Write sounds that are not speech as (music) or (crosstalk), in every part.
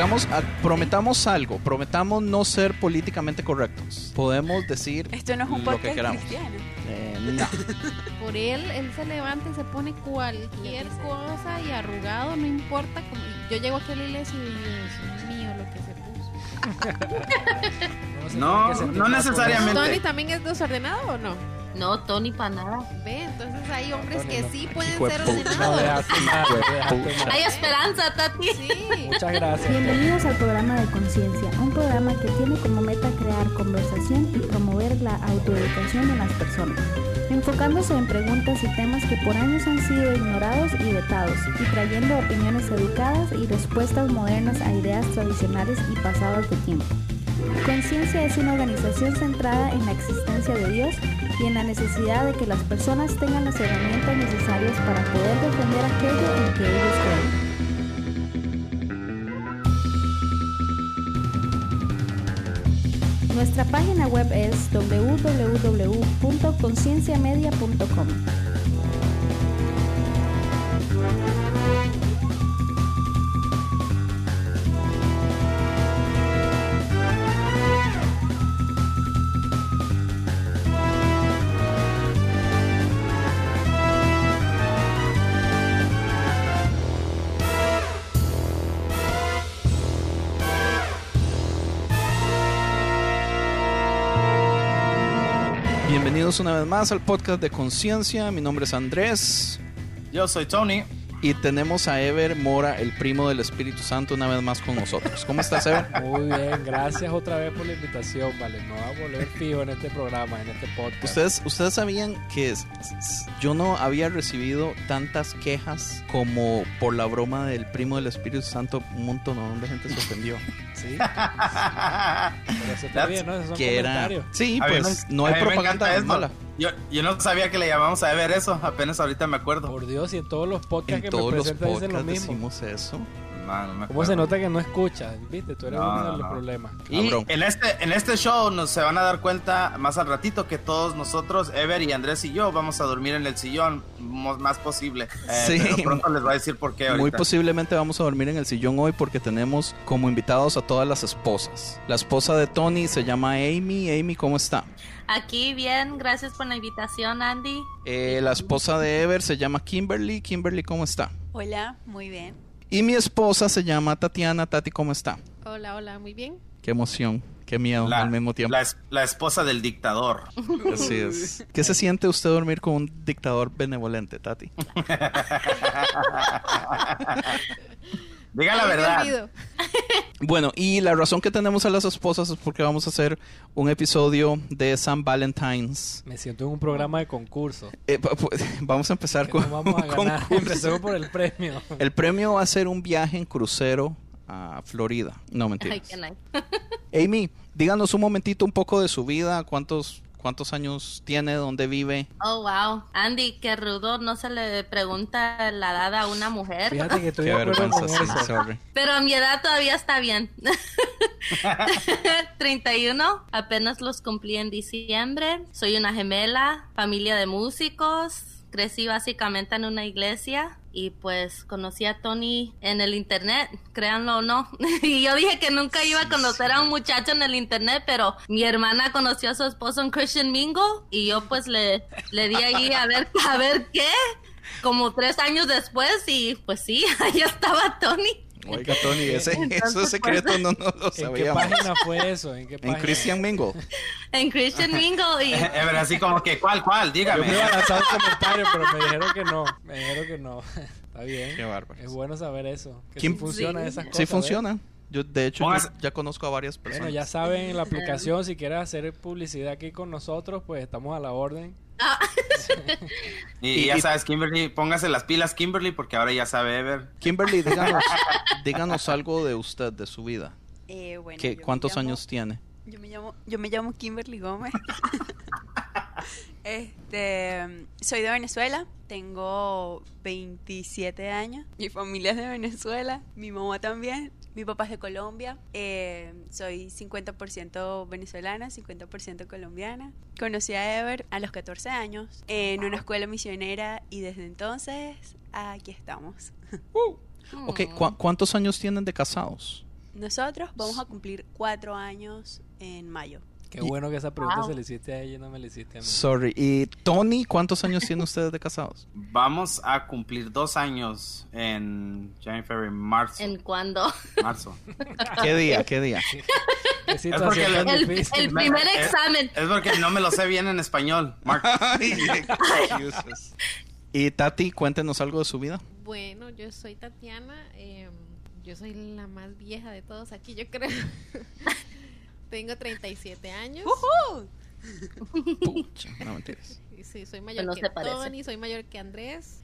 Hagamos, prometamos algo. Prometamos no ser políticamente correctos. Podemos decir Esto no es un lo que queramos. cristiano. Eh, no. (laughs) Por él, él se levanta y se pone cualquier cosa y arrugado, no importa. Como, yo llego aquí a la iglesia y digo, Dios mío, lo que se puso. (laughs) No, no necesariamente. ¿Tony también es desordenado o no? No, Tony para nada. Ve, entonces hay hombres que sí pueden Hijo de ser ordenados. (laughs) Hay esperanza, Tati. Sí. Muchas gracias. Bienvenidos al programa de Conciencia, un programa que tiene como meta crear conversación y promover la autoeducación en las personas, enfocándose en preguntas y temas que por años han sido ignorados y vetados, y trayendo opiniones educadas y respuestas modernas a ideas tradicionales y pasadas de tiempo. Conciencia es una organización centrada en la existencia de Dios y en la necesidad de que las personas tengan las herramientas necesarias para poder defender aquello en que ellos creen. Nuestra página web es www.concienciamedia.com. Bienvenidos una vez más al podcast de Conciencia. Mi nombre es Andrés. Yo soy Tony. Y tenemos a Ever Mora, el primo del Espíritu Santo, una vez más con nosotros. ¿Cómo estás, Ever? (laughs) Muy bien, gracias otra vez por la invitación, vale. Me voy a volver fijo en este programa, en este podcast. Ustedes, ustedes sabían que yo no había recibido tantas quejas como por la broma del primo del Espíritu Santo. Un montón de gente se ofendió. (laughs) Sí. (laughs) Pero bien, ¿no? Que era. Sí, pues me- no a hay propaganda esto. mala. Yo, yo no sabía que le llamamos a ver eso, apenas ahorita me acuerdo. Por Dios, y en todos los podcasts En que todos me presentan dicen lo mismo. decimos eso. No, no me ¿Cómo se nota que no escuchas? ¿Viste? Tú eres No, uno de los no. problemas. Y en este, en este show nos se van a dar cuenta más al ratito que todos nosotros, Ever y Andrés y yo, vamos a dormir en el sillón más posible. Eh, Sí. pero pronto les voy a decir por qué ahorita. Muy posiblemente vamos a dormir en el sillón hoy porque tenemos como invitados a todas las esposas. La esposa de Tony se llama Amy. Amy, ¿cómo está? Aquí bien, gracias por la invitación, Andy. Eh, la esposa de Ever se llama Kimberly. Kimberly, ¿cómo está? Hola, muy bien. Y mi esposa se llama Tatiana. Tati, ¿cómo está? Hola, hola, muy bien. Qué emoción, qué miedo la, al mismo tiempo. la es- la esposa del dictador. (laughs) Así es. ¿Qué se siente usted dormir con un dictador benevolente, Tati? (laughs) Diga la verdad. (laughs) Bueno, y la razón que tenemos a las esposas es porque vamos a hacer un episodio de San Valentine's. Me siento en un programa de concurso. Eh, (laughs) vamos a empezar Que con no vamos a (laughs) un ganar. concurso. Empecemos por el premio. El premio va a ser un viaje en crucero a Florida. No, Ay, mentira. qué nice. Amy, díganos un momentito un poco de su vida. ¿Cuántos, cuántos años tiene? ¿Dónde vive? Oh, wow. Andy, qué rudo, no se le pregunta la edad a una mujer. Fíjate que estoy Qué vergüenza, sí, sorry. Pero a mi edad todavía está bien. (laughs) 31, apenas los cumplí en diciembre. Soy una gemela, familia de músicos. Crecí básicamente en una iglesia y pues conocí a Tony en el internet, créanlo o no. (laughs) y yo dije que nunca iba a conocer a un muchacho en el internet, pero mi hermana conoció a su esposo en Christian Mingle y yo pues le, le di ahí a ver, a ver qué. Como tres años después y pues sí, (laughs) ahí estaba Tony. Oiga, Tony, ese, Entonces, eso secreto no, no lo ¿En qué sabíamos. página fue eso? ¿En qué En página? Christian Mingle. (laughs) En Christian Mingle y (laughs) Ever, así como que, ¿cuál, cuál? Yo Dígame. me iba a lanzar un comentario, pero me dijeron que no. Me dijeron que no. (laughs) Está bien. Qué bárbaro. Es bueno saber eso. Que ¿Quién- sí funcionan Sí. esas cosas. Sí ¿ves? funciona. Yo, de hecho, yo ya conozco a varias personas. Bueno, ya saben la aplicación. Si quieres hacer publicidad aquí con nosotros, pues estamos a la orden. (laughs) Y, Y- ya y- sabes, Kimberly, póngase las pilas, Kimberly, porque ahora ya sabe Ever. Kimberly, (laughs) díganos, díganos algo de usted, de su vida. Eh, bueno, ¿Qué, ¿Cuántos llamo- años tiene? Yo me llamo, yo me llamo Kimberly Gómez. (laughs) Este, soy de Venezuela, tengo 27 años, mi familia es de Venezuela, mi mamá también, mi papá es de Colombia, eh, soy 50% venezolana, 50% colombiana. Conocí a Ever a los 14 años en una escuela misionera y desde entonces aquí estamos. (laughs) Ok, ¿cu- ¿cuántos años tienen de casados? Nosotros vamos a cumplir cuatro años en mayo. Qué bueno que esa pregunta se le hiciste a ella y no me la hiciste a mí. Sorry. ¿Y Tony, cuántos años tienen ustedes de casados? Vamos a cumplir dos años en January, marzo. ¿En cuándo? Marzo. (laughs) ¿Qué día? ¿Qué día? Qué porque situación tan El, difícil. el primer Es- examen. Es porque no me lo sé bien en español. Mark. (laughs) Y Tati, cuéntenos algo de su vida. Bueno, yo soy Tatiana. eh, yo soy la más vieja de todos aquí, yo creo. (laughs) Tengo 37 años. Pucha, no mentiras. Y Sí, soy mayor no que. Tony, soy mayor que Andrés.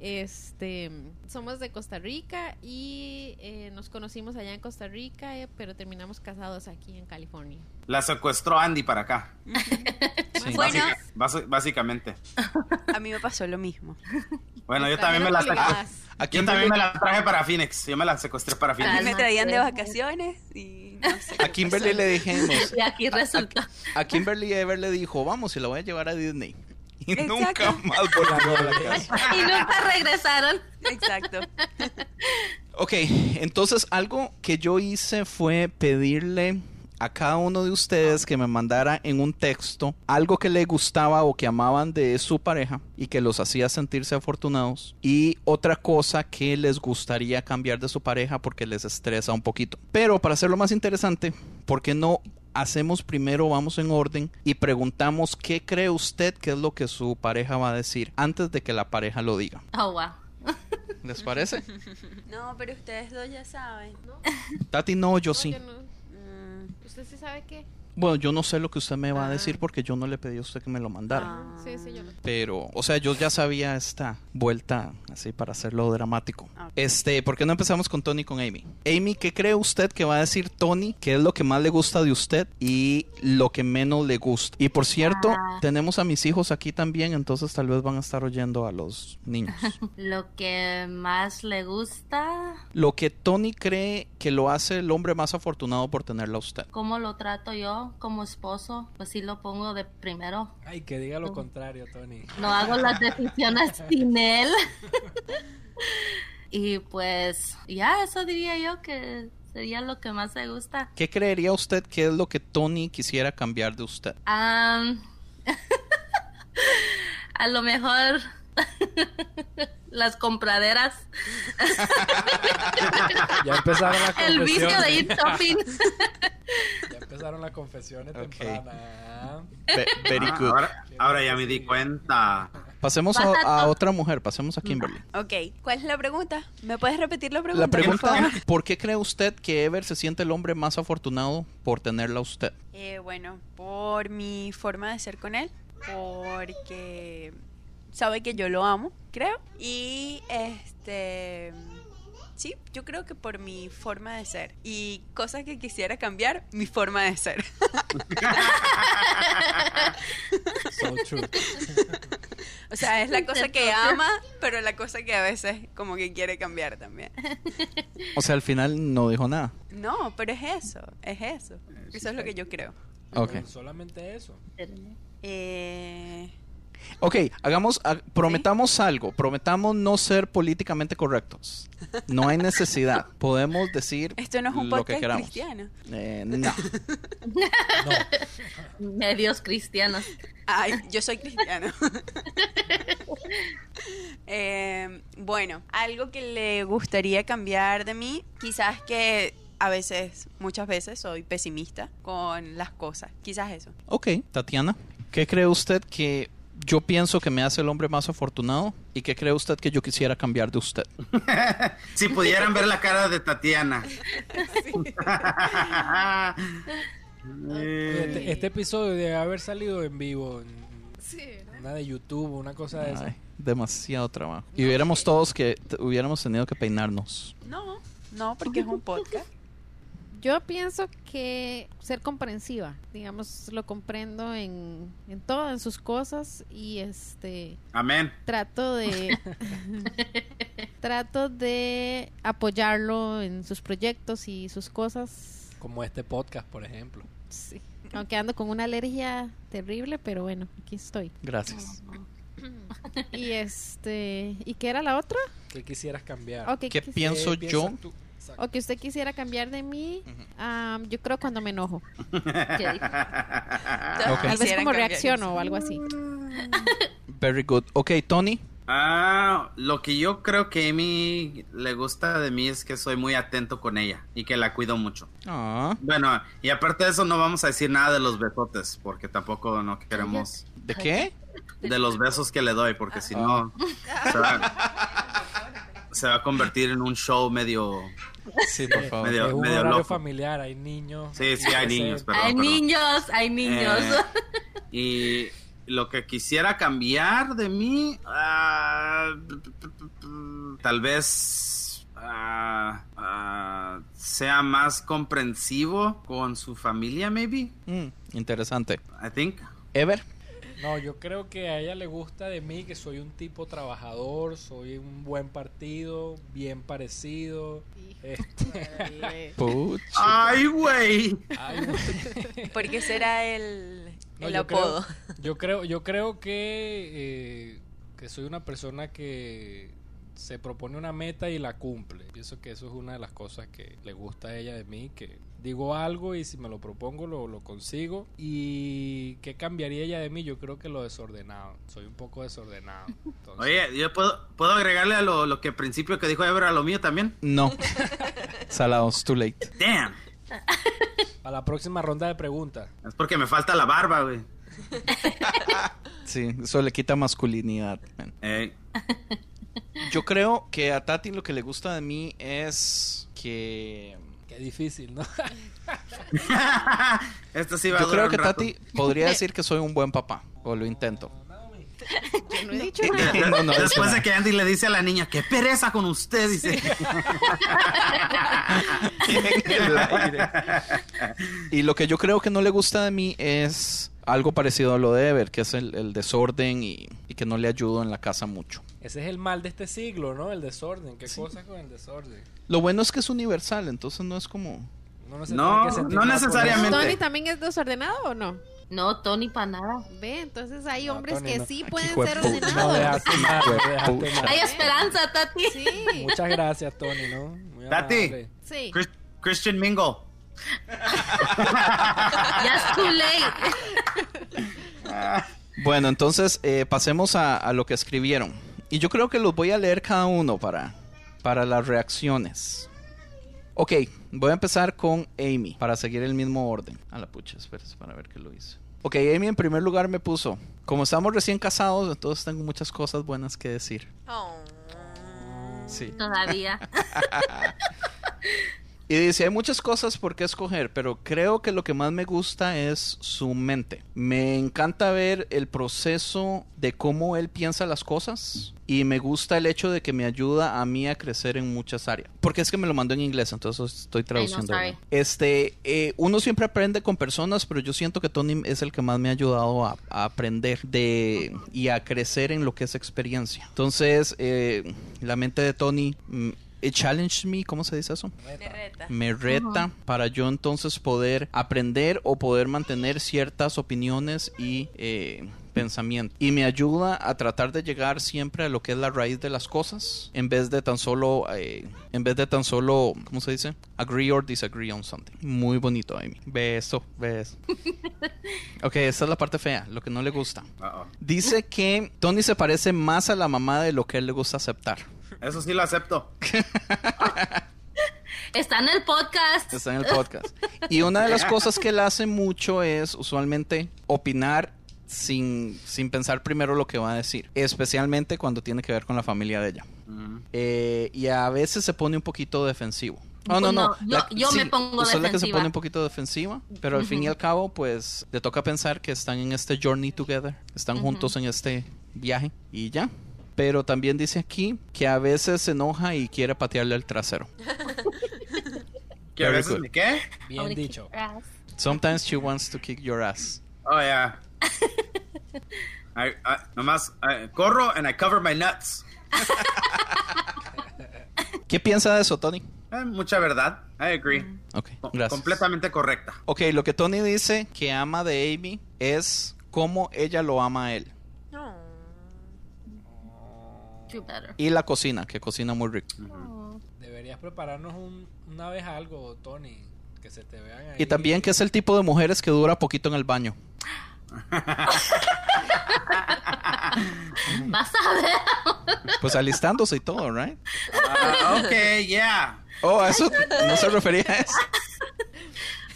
Este, somos de Costa Rica y eh, nos conocimos allá en Costa Rica, eh, pero terminamos casados aquí en California. La secuestró Andy para acá. Sí. Bueno, Básica- basi- básicamente. (laughs) a mí me pasó lo mismo. Bueno, yo también me la trajeron secuestré. obligadas. ¿A Yo también me traje para Phoenix. Yo me la secuestré para A mí Phoenix. me traían de vacaciones y no sé. a Kimberly le dijimos. (laughs) Y aquí resultó. A Kimberly Ever le dijo, vamos, y la voy a llevar a Disney. Y Exacto. nunca más volvió a la casa. (laughs) Y nunca regresaron. Exacto. Ok, entonces algo que yo hice fue pedirle a cada uno de ustedes que me mandara en un texto algo que le gustaba o que amaban de su pareja y que los hacía sentirse afortunados y otra cosa que les gustaría cambiar de su pareja porque les estresa un poquito. Pero para hacerlo más interesante, ¿por qué no hacemos primero, vamos en orden y preguntamos qué cree usted que es lo que su pareja va a decir antes de que la pareja lo diga? Oh, wow. ¿Les parece? (laughs) No, pero ustedes dos ya saben. Tati, no, yo No, sí. yo no. ¿Usted sí sabe qué? Bueno, yo no sé lo que usted me va a Ah. decir porque yo no le pedí a usted que me lo mandara. ah. Sí, sí, yo no. Pero, o sea, yo ya sabía esta vuelta así para hacerlo dramático. Ah. Este, ¿por qué no empezamos con Tony y con Amy? Amy, ¿qué cree usted que va a decir Tony? ¿Qué es lo que más le gusta de usted y lo que menos le gusta? Y por cierto, Ah. tenemos a mis hijos aquí también, entonces tal vez van a estar oyendo a los niños. (laughs) Lo que más le gusta, lo que Tony cree que lo hace el hombre más afortunado por tenerla a usted. cómo lo trato yo como esposo, pues sí lo pongo de primero. Ay, que diga lo contrario, Tony. No hago las (laughs) decisiones sin él. y pues ya, eso diría yo que sería lo que más le gusta. ¿Qué creería usted que es lo que Tony quisiera cambiar de usted? (laughs) A lo mejor (laughs) las compraderas, (laughs) Ya empezaron las confesiones. el vicio de ir shopping. (laughs) Ya empezaron las confesiones Ok. tempranas. Ve- very Ah, good. ahora, ahora ya me di cuenta. Pasemos a, a otra mujer, pasemos a Kimberly. Ok, ¿cuál es la pregunta? ¿Me puedes repetir la pregunta? La pregunta? ¿por qué cree usted que Ever se siente el hombre más afortunado por tenerla a usted? Eh, bueno, por mi forma de ser con él, porque sabe que yo lo amo, creo. Y este, sí, yo creo que por mi forma de ser. Y cosas que quisiera cambiar, mi forma de ser. (laughs) So true. O sea, es la cosa que ama, pero la cosa que a veces como que quiere cambiar también. O sea, al final no dijo nada. No, pero es eso, es eso. Eso es lo que yo creo. Ok. Solamente eso. Eh, Ok, hagamos, ha- prometamos algo. Prometamos no ser políticamente correctos. No hay necesidad. (laughs) Podemos decir esto no es un lo que queramos. cristiano. Eh, no. Medios cristianos. Ay, yo soy cristiano. (laughs) Eh, bueno, algo que le gustaría cambiar de mí, quizás que a veces, muchas veces soy pesimista con las cosas. Quizás eso. Ok, Tatiana, ¿qué cree usted que yo pienso que me hace el hombre más afortunado? ¿Y qué cree usted que yo quisiera cambiar de usted? (laughs) Si pudieran ver la cara de Tatiana. (laughs) Este, este episodio debe haber salido en vivo. En Sí, ¿no? una de YouTube, una cosa de esa. Demasiado trabajo. Y hubiéramos todos que hubiéramos tenido que peinarnos. No, no, porque es un podcast. Yo pienso que ser comprensiva, digamos, lo comprendo en, en todo, en sus cosas y este Amén. trato de (laughs) trato de apoyarlo en sus proyectos y sus cosas. Como este podcast, por ejemplo. Sí. Aunque ando con una alergia terrible, pero bueno, aquí estoy. Gracias. Y este, ¿y qué era la otra? ¿Qué quisieras cambiar? ¿Qué pienso ¿Qué yo? tú? Exacto. o que usted quisiera cambiar de mí, am, yo creo cuando me enojo. (laughs) Tal vez como reacciono o algo así. (laughs) Very good. Ok, Tony. Ah, lo que yo creo que Amy le gusta de mí es que soy muy atento con ella y que la cuido mucho. Ah, Bueno, y aparte de eso no vamos a decir nada de los besotes porque tampoco no queremos ¿De qué? de los besos que le doy porque si no se va, (laughs) se va a convertir en un show medio Sí, por favor. Medio- es un medio horario loco. familiar, hay niños. Sí, sí, hay niños, perdón, hay perdón. niños, hay niños. Eh, y lo que quisiera cambiar de mí, ah, tal vez ah, ah, sea más comprensivo con su familia, maybe. Mm, interesante. I think. Ever. No, yo creo que a ella le gusta de mí que soy un tipo trabajador, soy un buen partido, bien parecido. Este, (laughs) Puch. Ay, güey. ay, güey. ¿Por qué será el, No, el yo apodo? Creo, yo creo, yo creo que, eh, que soy una persona que se propone una meta y la cumple. Pienso que eso es una de las cosas que le gusta a ella de mí, que digo algo y si me lo propongo lo, lo consigo. ¿Y qué cambiaría ella de mí? Yo creo que lo desordenado. Soy un poco desordenado. (laughs) Entonces, Oye, yo puedo, puedo agregarle a lo, lo que al principio que dijo Ever a lo mío también. No. (laughs) Salados, too late. Damn. (laughs) a la próxima ronda de preguntas. Es porque me falta la barba, güey. Sí, eso le quita masculinidad. man. Ey. Yo creo que a Tati lo que le gusta de mí es que... Qué difícil, ¿no? (laughs) Esto sí va a Yo creo que. Tati podría decir que soy un buen papá. O lo intento. (laughs) Yo no he dicho nada. No, no, es Después de que Andy le dice a la niña, qué pereza con usted, dice. (laughs) en el aire. Y lo que yo creo que no le gusta de mí es algo parecido a lo de Ever, que es el, el desorden y, y que no le ayudo en la casa mucho. Ese es el mal de este siglo, ¿no? El desorden. ¿Qué cosa con el desorden? Lo bueno es que es universal, entonces no es como... No, No, necesariamente. ¿Tony también es desordenado o no? No, Tony para nada. Ve, entonces hay No, hombres Tony, que no. sí pueden ser ordenados. no. Hay esperanza, Tati. Sí, Muchas gracias, Tony, ¿no? Muy Tati. sí. Chris- Christian Mingle. (laughs) Ya es too late. (laughs) Bueno, entonces eh, pasemos a, a lo que escribieron. Y yo creo que los voy a leer cada uno para, para las reacciones. Ok, voy a empezar con Amy para seguir el mismo orden. A la pucha, espérese para ver qué lo hice. Ok, Amy en primer lugar me puso, como estamos recién casados, entonces tengo muchas cosas buenas que decir. Oh. Sí. Todavía. (laughs) Y dice, hay muchas cosas por qué escoger, pero creo que lo que más me gusta es su mente. Me encanta ver el proceso de cómo él piensa las cosas y me gusta el hecho de que me ayuda a mí a crecer en muchas áreas. Porque es que me lo mandó en inglés, entonces estoy traduciendo. sorry. este, eh, uno siempre aprende con personas, pero yo siento que Tony es el que más me ha ayudado a, a aprender de y a crecer en lo que es experiencia. Entonces, eh, la mente de Tony... It challenged me, ¿cómo se dice eso? Me reta. me reta para yo entonces poder aprender o poder mantener ciertas opiniones y eh, pensamientos. Y me ayuda a tratar de llegar siempre a lo que es la raíz de las cosas, en vez de tan solo, eh, en vez de tan solo, ¿cómo se dice? Agree or disagree on something. Muy bonito, Amy. Beso, beso. (laughs) ok, esta es la parte fea, lo que no le gusta. Dice que Tony se parece más a la mamá de lo que a él le gusta aceptar. Eso sí lo acepto. (laughs) Está en el podcast. Está en el podcast. Y una de las (laughs) cosas que él hace mucho es usualmente opinar sin, sin pensar primero lo que va a decir. Especialmente cuando tiene que ver con la familia de ella. Mm. Eh, y a veces se pone un poquito defensivo. No, no, no. No, yo- yo me pongo usted es la que se defensiva. pone un poquito defensiva, pero al fin y al cabo, pues le toca pensar que están en este journey together, están juntos en este viaje y ya. Pero también dice aquí que a veces se enoja y quiere patearle el trasero. (laughs) ¿Que a Very veces good. me qué? Bien dicho. Sometimes she wants to kick your ass. Oh, yeah. (laughs) I, I, nomás, I corro and I cover my nuts. ¿Qué piensa de eso, Tony? Eh, mucha verdad. I agree. Ok, Co- gracias. Completamente correcta. Ok, lo que Tony dice que ama de Amy es cómo ella lo ama a él. Y la cocina, que cocina muy rico. Deberías prepararnos un- una vez algo, Tony. Que se te vean ahí. Y también que es el tipo de mujeres que dura poquito en el baño. (laughs) Vas a ver. Pues alistándose y todo, ¿right? Ah, ok, yeah. Oh, a eso no se refería a eso.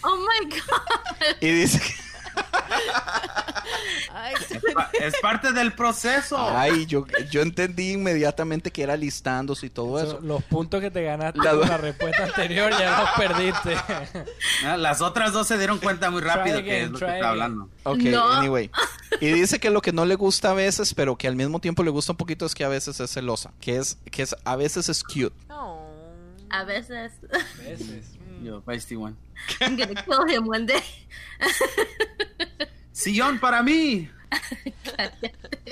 Oh my god. Y dice que, Ay, Es, pa- es parte del proceso. ay, yo, yo entendí inmediatamente que era alistándose y todo Eso, eso. los puntos que te ganaste La- con la respuesta anterior ya los perdiste. (laughs) Ah, Las otras dos se dieron cuenta muy rápido Try que es again, lo que está again. hablando. Ok, No. anyway. (laughs) Y dice que lo que no le gusta a veces, pero que al mismo tiempo le gusta un poquito es que a veces es celosa. Que es, que es, a veces es cute. No. A veces. veces. Mm. Yo, Feisty One. I'm gonna kill him one day. Sillón para mí. (laughs)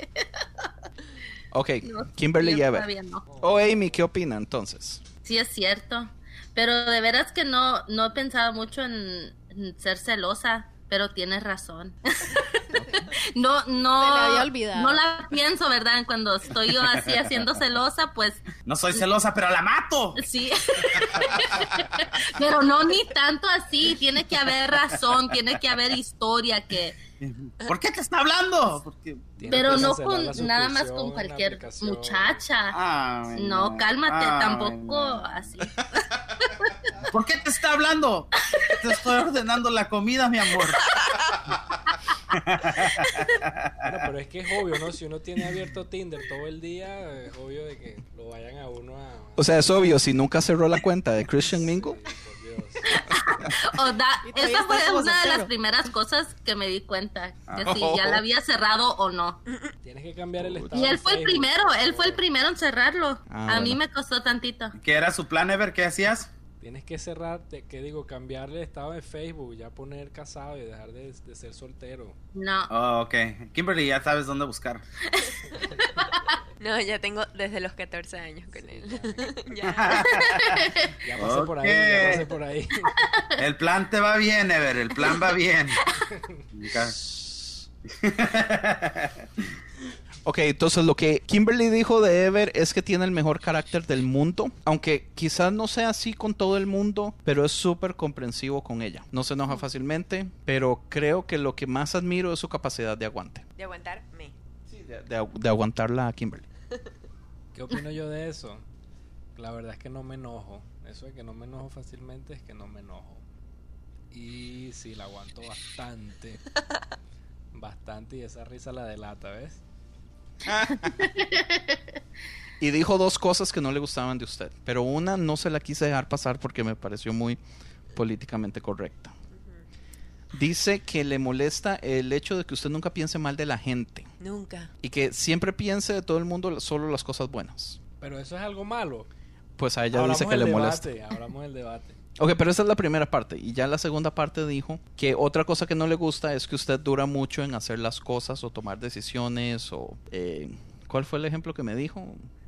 Ok, No, Kimberly todavía no. Oh, Amy, ¿qué opina entonces? Sí, es cierto. Pero de veras que no, no he pensado mucho en, en ser celosa, pero tienes razón. no, no. Se le había olvidado. No la pienso, ¿verdad? Cuando estoy yo así haciendo celosa, pues No soy celosa, pero la mato. sí. (laughs) pero no ni tanto así. Tiene que haber razón, tiene que haber historia que. ¿Por qué te está hablando? Porque... Pero no con nada más con cualquier aplicación. muchacha. Ay, No, cálmate, Ay, tampoco no. así. (laughs) ¿Por qué te está hablando? Te estoy ordenando la comida, mi amor. Bueno, pero es que es obvio, ¿no? Si uno tiene abierto Tinder todo el día, es obvio de que lo vayan a uno a... O sea, es obvio, si nunca cerró la cuenta de Christian Mingle. Sí, por Dios. O da- esa fue una de las primeras cosas que me di cuenta, que Ah. si ya la había cerrado o no. Tienes que cambiar el estado Y él fue el primero, él fue el primero en cerrarlo. Ah, A mí bueno. me costó tantito. ¿Qué era su plan, Ever? ¿Qué hacías? Tienes que cerrar, te- que digo, cambiarle el estado de Facebook, ya poner casado y dejar de, de ser soltero. No. Oh, ok. Kimberly, ya sabes dónde buscar. (laughs) No, ya tengo desde los 14 años con él. ya. (laughs) (laughs) Ya pasé por ahí, ya pasé por ahí. El plan te va bien, Ever. El plan va bien. Ok, entonces lo que Kimberly dijo de Ever es que tiene el mejor carácter del mundo, aunque quizás no sea así con todo el mundo, pero es súper comprensivo con ella. No se enoja fácilmente, pero creo que lo que más admiro es su capacidad de aguante. De aguantarme. De, de de aguantarla a Kimberly. (laughs) ¿Qué opino yo de eso? La verdad es que no me enojo. Eso de que no me enojo fácilmente es que no me enojo. Y sí, la aguanto bastante. (laughs) Bastante y esa risa la delata, ¿ves? (laughs) Y dijo dos cosas que no le gustaban de usted, pero una no se la quise dejar pasar porque me pareció muy políticamente correcta. Dice que le molesta el hecho de que usted nunca piense mal de la gente Nunca. y que siempre piense de todo el mundo solo las cosas buenas. Pero eso es algo malo. Pues a ella Hablamos dice que le molesta. Hablamos del debate. Ok, pero esa es la primera parte. Y ya la segunda parte dijo que otra cosa que no le gusta es que usted dura mucho en hacer las cosas o tomar decisiones o... eh, ¿Cuál fue el ejemplo que me dijo?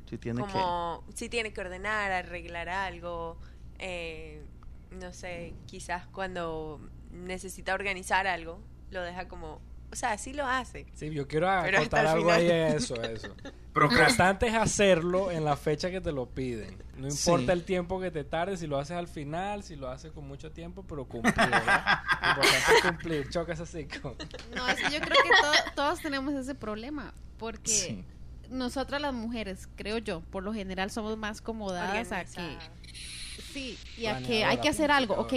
Si tiene que... Como si tiene que ordenar, arreglar algo. eh, no sé, quizás cuando necesita organizar algo, lo deja como. O sea, sí lo hace. Sí, yo quiero Pero acotar algo final. ahí a eso, a eso. (laughs) Lo Procrast- importante es hacerlo en la fecha que te lo piden. No importa Sí. el tiempo que te tarde, si lo haces al final, si lo haces con mucho tiempo, pero cumplir, (laughs) importante es cumplir. Choca ese cinco. No, es que yo creo que to- todos tenemos ese problema. Porque Sí. nosotras las mujeres, creo yo, por lo general somos más comodadas a que. Sí, y a que hay que hacer algo, ok,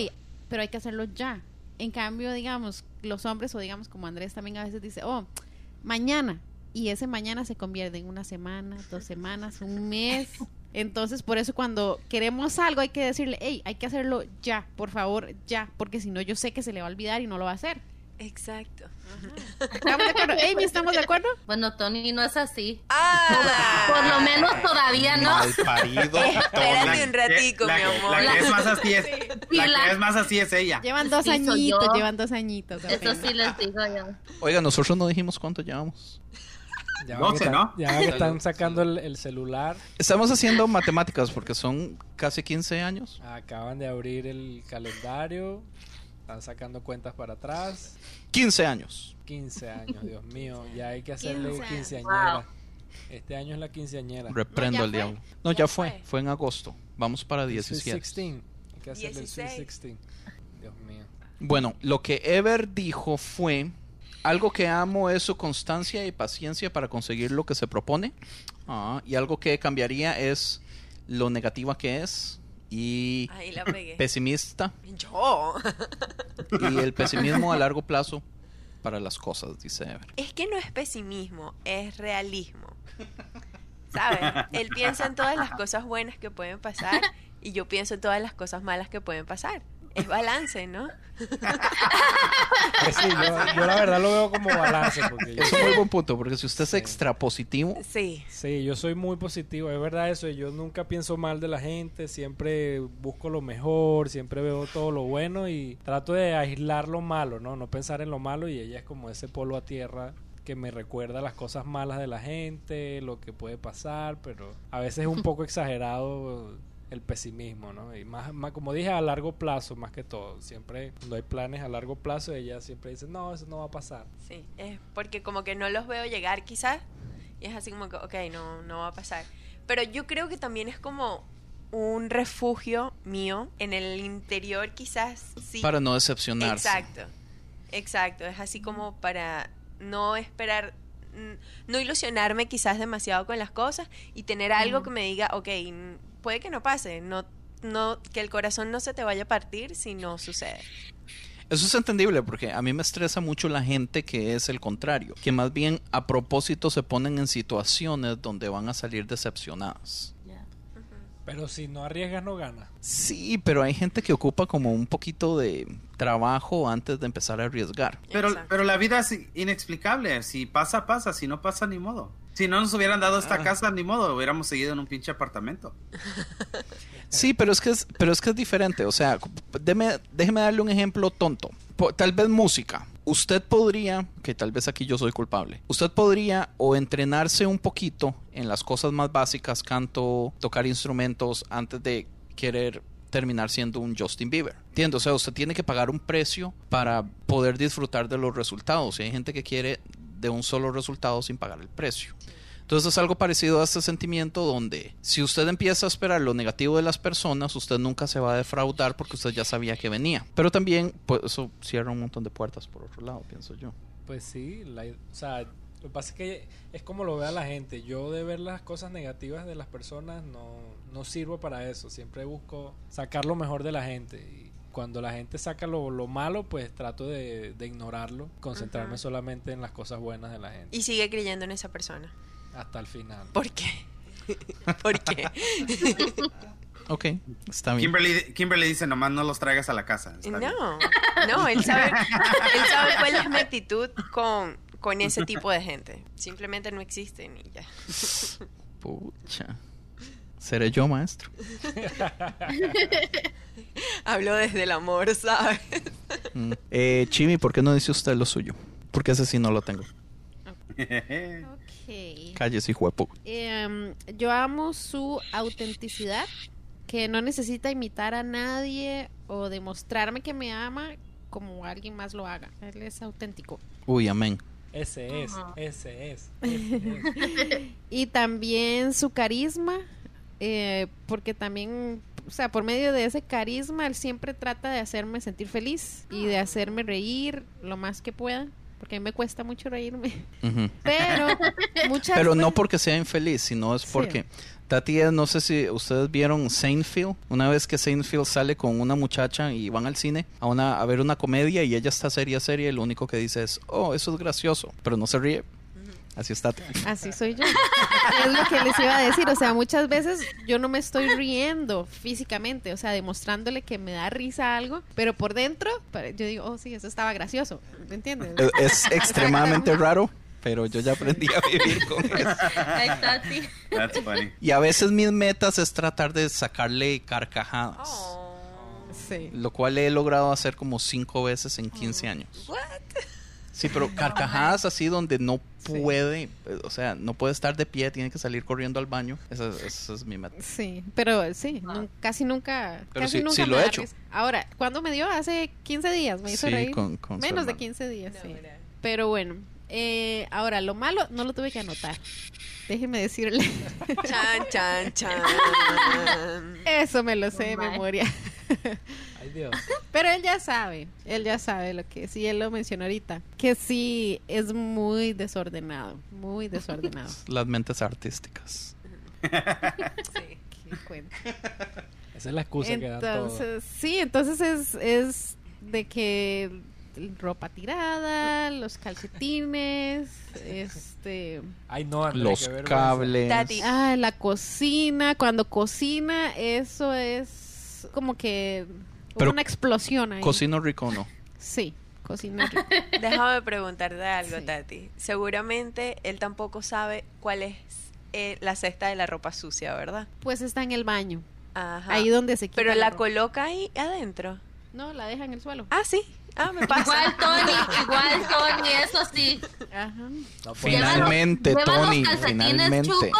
pero hay que hacerlo ya. En cambio, digamos, los hombres, o digamos como Andrés también a veces dice, oh, mañana. Y ese mañana se convierte en una semana, dos semanas, un mes. Entonces, por eso cuando queremos algo hay que decirle, hey, hay que hacerlo ya, por favor, ya, porque si no yo sé que se le va a olvidar y no lo va a hacer. Exacto. ¿Estamos de acuerdo? Amy, ¿estamos de acuerdo? Bueno, Tony no es así. Ah, Por lo menos todavía no. Mal parido. Espérate un ratico, la mi amor. La que es más así es, Sí, la la- que es más así es ella. Llevan dos añitos, llevan dos añitos. Eso sí les digo yo. Oiga, nosotros no dijimos cuánto llevamos. Ya 12, que están, ¿no? Ya que están sacando el, el celular, Estamos haciendo matemáticas porque son casi 15 años. acaban de abrir el calendario, están sacando cuentas para atrás. 15 años. 15 años, Dios mío, ya hay que hacerle 15 años. quinceañera. Wow. Este año es la quinceañera. Reprendo No, fue. diablo. No, ya, Ya fue. fue. fue. en agosto. Vamos para Sweet 17. 16. Hay que hacerle el Sweet 16. 16. Dios mío. Bueno, lo que Ever dijo fue, algo que amo es su constancia y paciencia para conseguir lo que se propone. Ah, y algo que cambiaría es lo negativa que es y Ahí la pegué. pesimista Yo. y el (laughs) pesimismo a largo plazo para las cosas, dice Ever. Es que no es pesimismo, es realismo. ¿Sabes? Él piensa en todas las cosas buenas que pueden pasar y yo pienso en todas las cosas malas que pueden pasar. Es balance, ¿no? Pues sí, yo, yo la verdad lo veo como balance. Porque yo, Es un muy buen punto, porque si usted es Sí. extra positivo, Sí. sí, yo soy muy positivo, es verdad eso. Yo nunca pienso mal de la gente, siempre busco lo mejor, siempre veo todo lo bueno y trato de aislar lo malo, ¿no? No pensar en lo malo y ella es como ese polo a tierra que me recuerda las cosas malas de la gente, lo que puede pasar, pero a veces es un poco exagerado el pesimismo, ¿no? Y más, más como dije, a largo plazo, más que todo. Siempre, cuando hay planes a largo plazo, ella siempre dice, no, eso no va a pasar. Sí, es porque como que no los veo llegar quizás y es así como que, ok, no, no va a pasar. Pero yo creo que también es como un refugio mío en el interior quizás sí. para no decepcionarse. Exacto, exacto, es así como para no esperar, no ilusionarme quizás demasiado con las cosas y tener algo que me diga, ok, puede que no pase, no, no, que el corazón no se te vaya a partir si no sucede. Eso es entendible porque a mí me estresa mucho la gente que es el contrario, que más bien a propósito se ponen en situaciones donde van a salir decepcionadas. Pero si no arriesgas, no ganas. Sí, pero hay gente que ocupa como un poquito de trabajo antes de empezar a arriesgar. Pero, Exacto. pero la vida es inexplicable. Si pasa, pasa. Si no pasa, ni modo. Si no nos hubieran dado esta Ah. casa, ni modo. Hubiéramos seguido en un pinche apartamento. Sí, pero es que es, pero es que es diferente. O sea, deme- déjeme darle un ejemplo tonto. Tal vez música. Usted podría, que tal vez aquí yo soy culpable, usted podría o entrenarse un poquito en las cosas más básicas, canto, tocar instrumentos, antes de querer terminar siendo un Justin Bieber. ¿Entiende? O sea, usted tiene que pagar un precio para poder disfrutar de los resultados. Y hay gente que quiere de un solo resultado sin pagar el precio. Entonces es algo parecido a este sentimiento donde si usted empieza a esperar lo negativo de las personas, usted nunca se va a defraudar porque usted ya sabía que venía. Pero también, pues eso cierra un montón de puertas por otro lado, pienso yo. Pues sí, la- o sea, lo que pasa es que es como lo ve a la gente. Yo de ver las cosas negativas de las personas no, no sirvo para eso. Siempre busco sacar lo mejor de la gente. Cuando la gente saca lo, lo malo, pues trato de, de ignorarlo, concentrarme solamente en las cosas buenas de la gente. Y sigue creyendo en esa persona. Hasta el final. ¿Por qué? (laughs) ¿Por qué? (laughs) Ok, está bien. Kimberly, Kimberly dice, nomás no los traigas a la casa. Bien. No, no, él sabe, (laughs) él sabe cuál es mi actitud con, con ese tipo de gente. Simplemente no existen y ya. Pucha. Seré yo, maestro. (laughs) Hablo desde el amor, ¿sabes? Mm. Eh, Chimi, ¿por qué no dice usted lo suyo? Porque ese sí no lo tengo. Ok. Calles, hijo de pu- Em, yo amo su autenticidad, que no necesita imitar a nadie o demostrarme que me ama como alguien más lo haga. Él es auténtico. Uy, amén. Ese es, ese es. ese es. (laughs) Y también su carisma, eh, porque también, o sea, por medio de ese carisma, él siempre trata de hacerme sentir feliz y de hacerme reír lo más que pueda, porque a mí me cuesta mucho reírme. (laughs) Pero muchas Pero no porque sea infeliz, sino es Sí. porque Tati, es- no sé si ustedes vieron Seinfeld, una vez que Seinfeld sale con una muchacha y van al cine a, una, a ver una comedia y ella está seria, seria y lo único que dice es, oh, eso es gracioso, pero no se ríe. Así está. Así soy yo. es lo que les iba a decir. O sea, muchas veces yo no me estoy riendo físicamente, o sea, demostrándole que me da risa algo, pero por dentro yo digo, oh, sí, eso estaba gracioso. ¿Me entiendes? Es, es extremadamente raro, pero yo ya aprendí a vivir con eso. Ay, Tati. That's funny. Y a veces mis metas es tratar de sacarle carcajadas. Sí. Lo cual he logrado hacer como cinco veces en 15 años. What? Sí, pero carcajadas así donde no puede, eh, o sea, no puede estar de pie, tiene que salir corriendo al baño. Esa, esa es mi meta. Sí, pero sí, nun- casi nunca. Pero casi sí- nunca sí me lo he hecho. Ahora, ¿cuándo me dio? Hace 15 días, me hizo Sí, reír. con- con Menos de hermano. 15 días, No, sí. mira. Pero bueno, eh, ahora lo malo no lo tuve que anotar. Déjeme decirle. Chan, chan, chan. (laughs) Eso me lo sé de memoria. (laughs) Ay, Dios. Pero él ya sabe, él ya sabe lo que sí, él lo mencionó ahorita, que sí es muy desordenado, muy desordenado. (laughs) Las mentes artísticas. (laughs) Sí. Qué cuento. Esa es la excusa que todos. Entonces, sí, entonces es, es de que ropa tirada, los calcetines, este, Ay, no, André, Los cables. Ah, la cocina, cuando cocina, eso es como que Pero una explosión ahí. Cocino rico o no. Sí, cocina. rico. (laughs) Déjame preguntarte algo, Sí. Tati. Seguramente él tampoco sabe cuál es eh, la cesta de la ropa sucia, ¿verdad? Pues está en el baño, Ajá. ahí donde se quita Pero la ropa. coloca ahí adentro. No, la deja en el suelo. Ah, sí. Ah, me pasa. Igual Tony, (laughs) igual Tony, eso sí. Ajá. No Lleva Finalmente, lleva Tony, los calcetines finalmente. chucos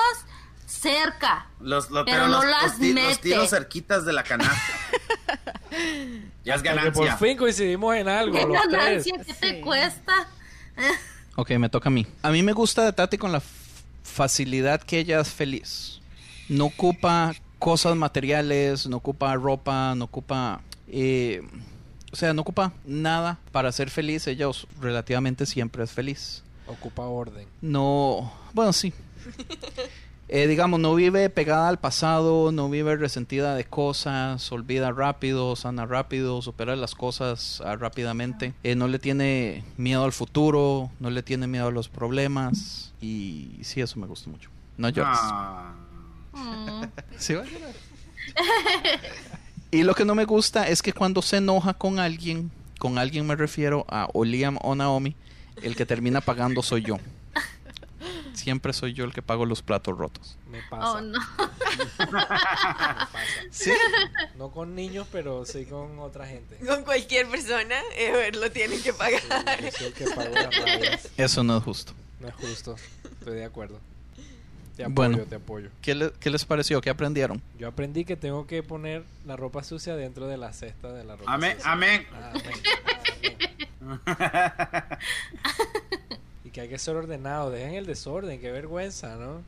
cerca. Los, lo- Pero pero no los, las los ti- los mete. tiro cerquitas de la canasta. (laughs) ya es Porque por ganancia. fin coincidimos en algo, ¿Qué los tres. ganancia que te Sí. cuesta? (laughs) Ok, me toca a mí. A mí me gusta de Tati con la facilidad que ella es feliz. No ocupa cosas materiales, no ocupa ropa, no ocupa... eh, o sea, no ocupa nada para ser feliz. Ella os- relativamente siempre es feliz. Ocupa orden. No... Bueno, sí. (laughs) Eh, digamos, no vive pegada al pasado, no vive resentida de cosas, olvida rápido, sana rápido, supera las cosas ah, rápidamente. Eh, no le tiene miedo al futuro, no le tiene miedo a los problemas. Y sí, eso me gusta mucho. No llores. Ah. (laughs) Sí, va a llorar. y lo que no me gusta es que cuando se enoja con alguien, con alguien me refiero a o Liam o Naomi, el que termina pagando soy yo. Siempre soy yo el que pago los platos rotos. Me pasa. Oh, no. Me (laughs) pasa. Sí. No con niños, pero sí con otra gente. Con cualquier persona, Ever lo tienen que pagar. Yo soy el que pago las. Eso no es justo. No es justo. Estoy de acuerdo. Te apoyo, Bueno. te apoyo. ¿Qué, le- qué les pareció? ¿Qué aprendieron? Yo aprendí que tengo que poner la ropa sucia dentro de la cesta de la ropa Amén, sucia. amén. Amén. Y (laughs) que hay que ser ordenado. Dejen el desorden. Qué vergüenza, ¿no?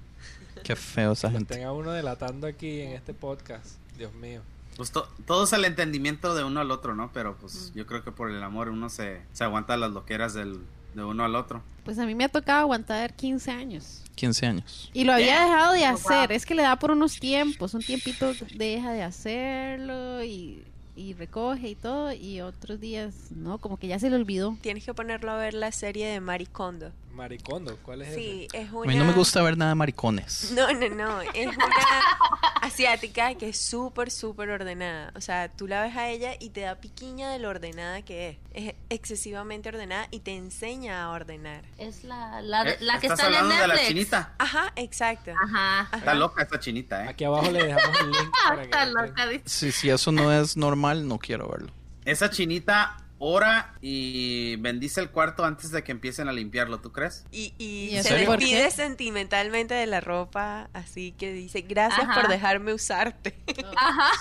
Qué feo esa gente. tenga uno delatando aquí en este podcast. Dios mío. Pues to- todo es el entendimiento de uno al otro, ¿no? Pero pues yo creo que por el amor uno se, se aguanta las loqueras del, de uno al otro. Pues a mí me ha tocado aguantar 15 años. 15 años. Y lo había dejado de hacer. Es que le da por unos tiempos. Un tiempito deja de hacerlo y, y recoge y todo. Y otros días, no, como que ya se le olvidó. Tienes que ponerlo a ver la serie de Maricondo. Maricondo, ¿cuál es Sí, es A una... mí no me gusta ver nada de maricones. (laughs) No, no, no. Es una (laughs) asiática que es súper, súper ordenada. O sea, tú la ves a ella y te da piquiña de lo ordenada que es. Es excesivamente ordenada y te enseña a ordenar. Es la, la, Eh, la que ¿Estás está en hablando de la chinita? Ajá, exacto. Ajá. Está loca esta chinita, ¿eh? Aquí abajo le dejamos el link (laughs) para que Está loca, dice. Si, si eso no es normal, no quiero verlo. Esa chinita ora y bendice el cuarto antes de que empiecen a limpiarlo, ¿tú crees? Y, y ¿Y eso se despide sentimentalmente de la ropa, así que dice, gracias Ajá. por dejarme usarte. Ajá.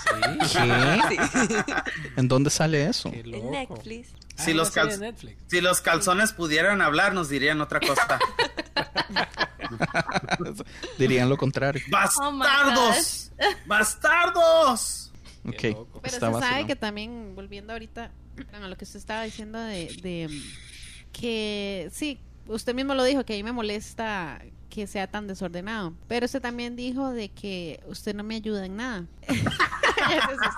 ¿Qué? (laughs) ¿En dónde sale eso? Loco. En Netflix. Ah, Si los Netflix. Si calzones pudieran hablar, nos dirían otra cosa. (laughs) (laughs) Dirían lo contrario. Oh ¡Bastardos! ¡Bastardos! Ok. Pero está se sabe que también, volviendo ahorita a lo que usted estaba diciendo de, de, mm, que sí, usted mismo lo dijo, que a mí me molesta que sea tan desordenado. Pero usted también dijo de que usted no me ayuda en nada.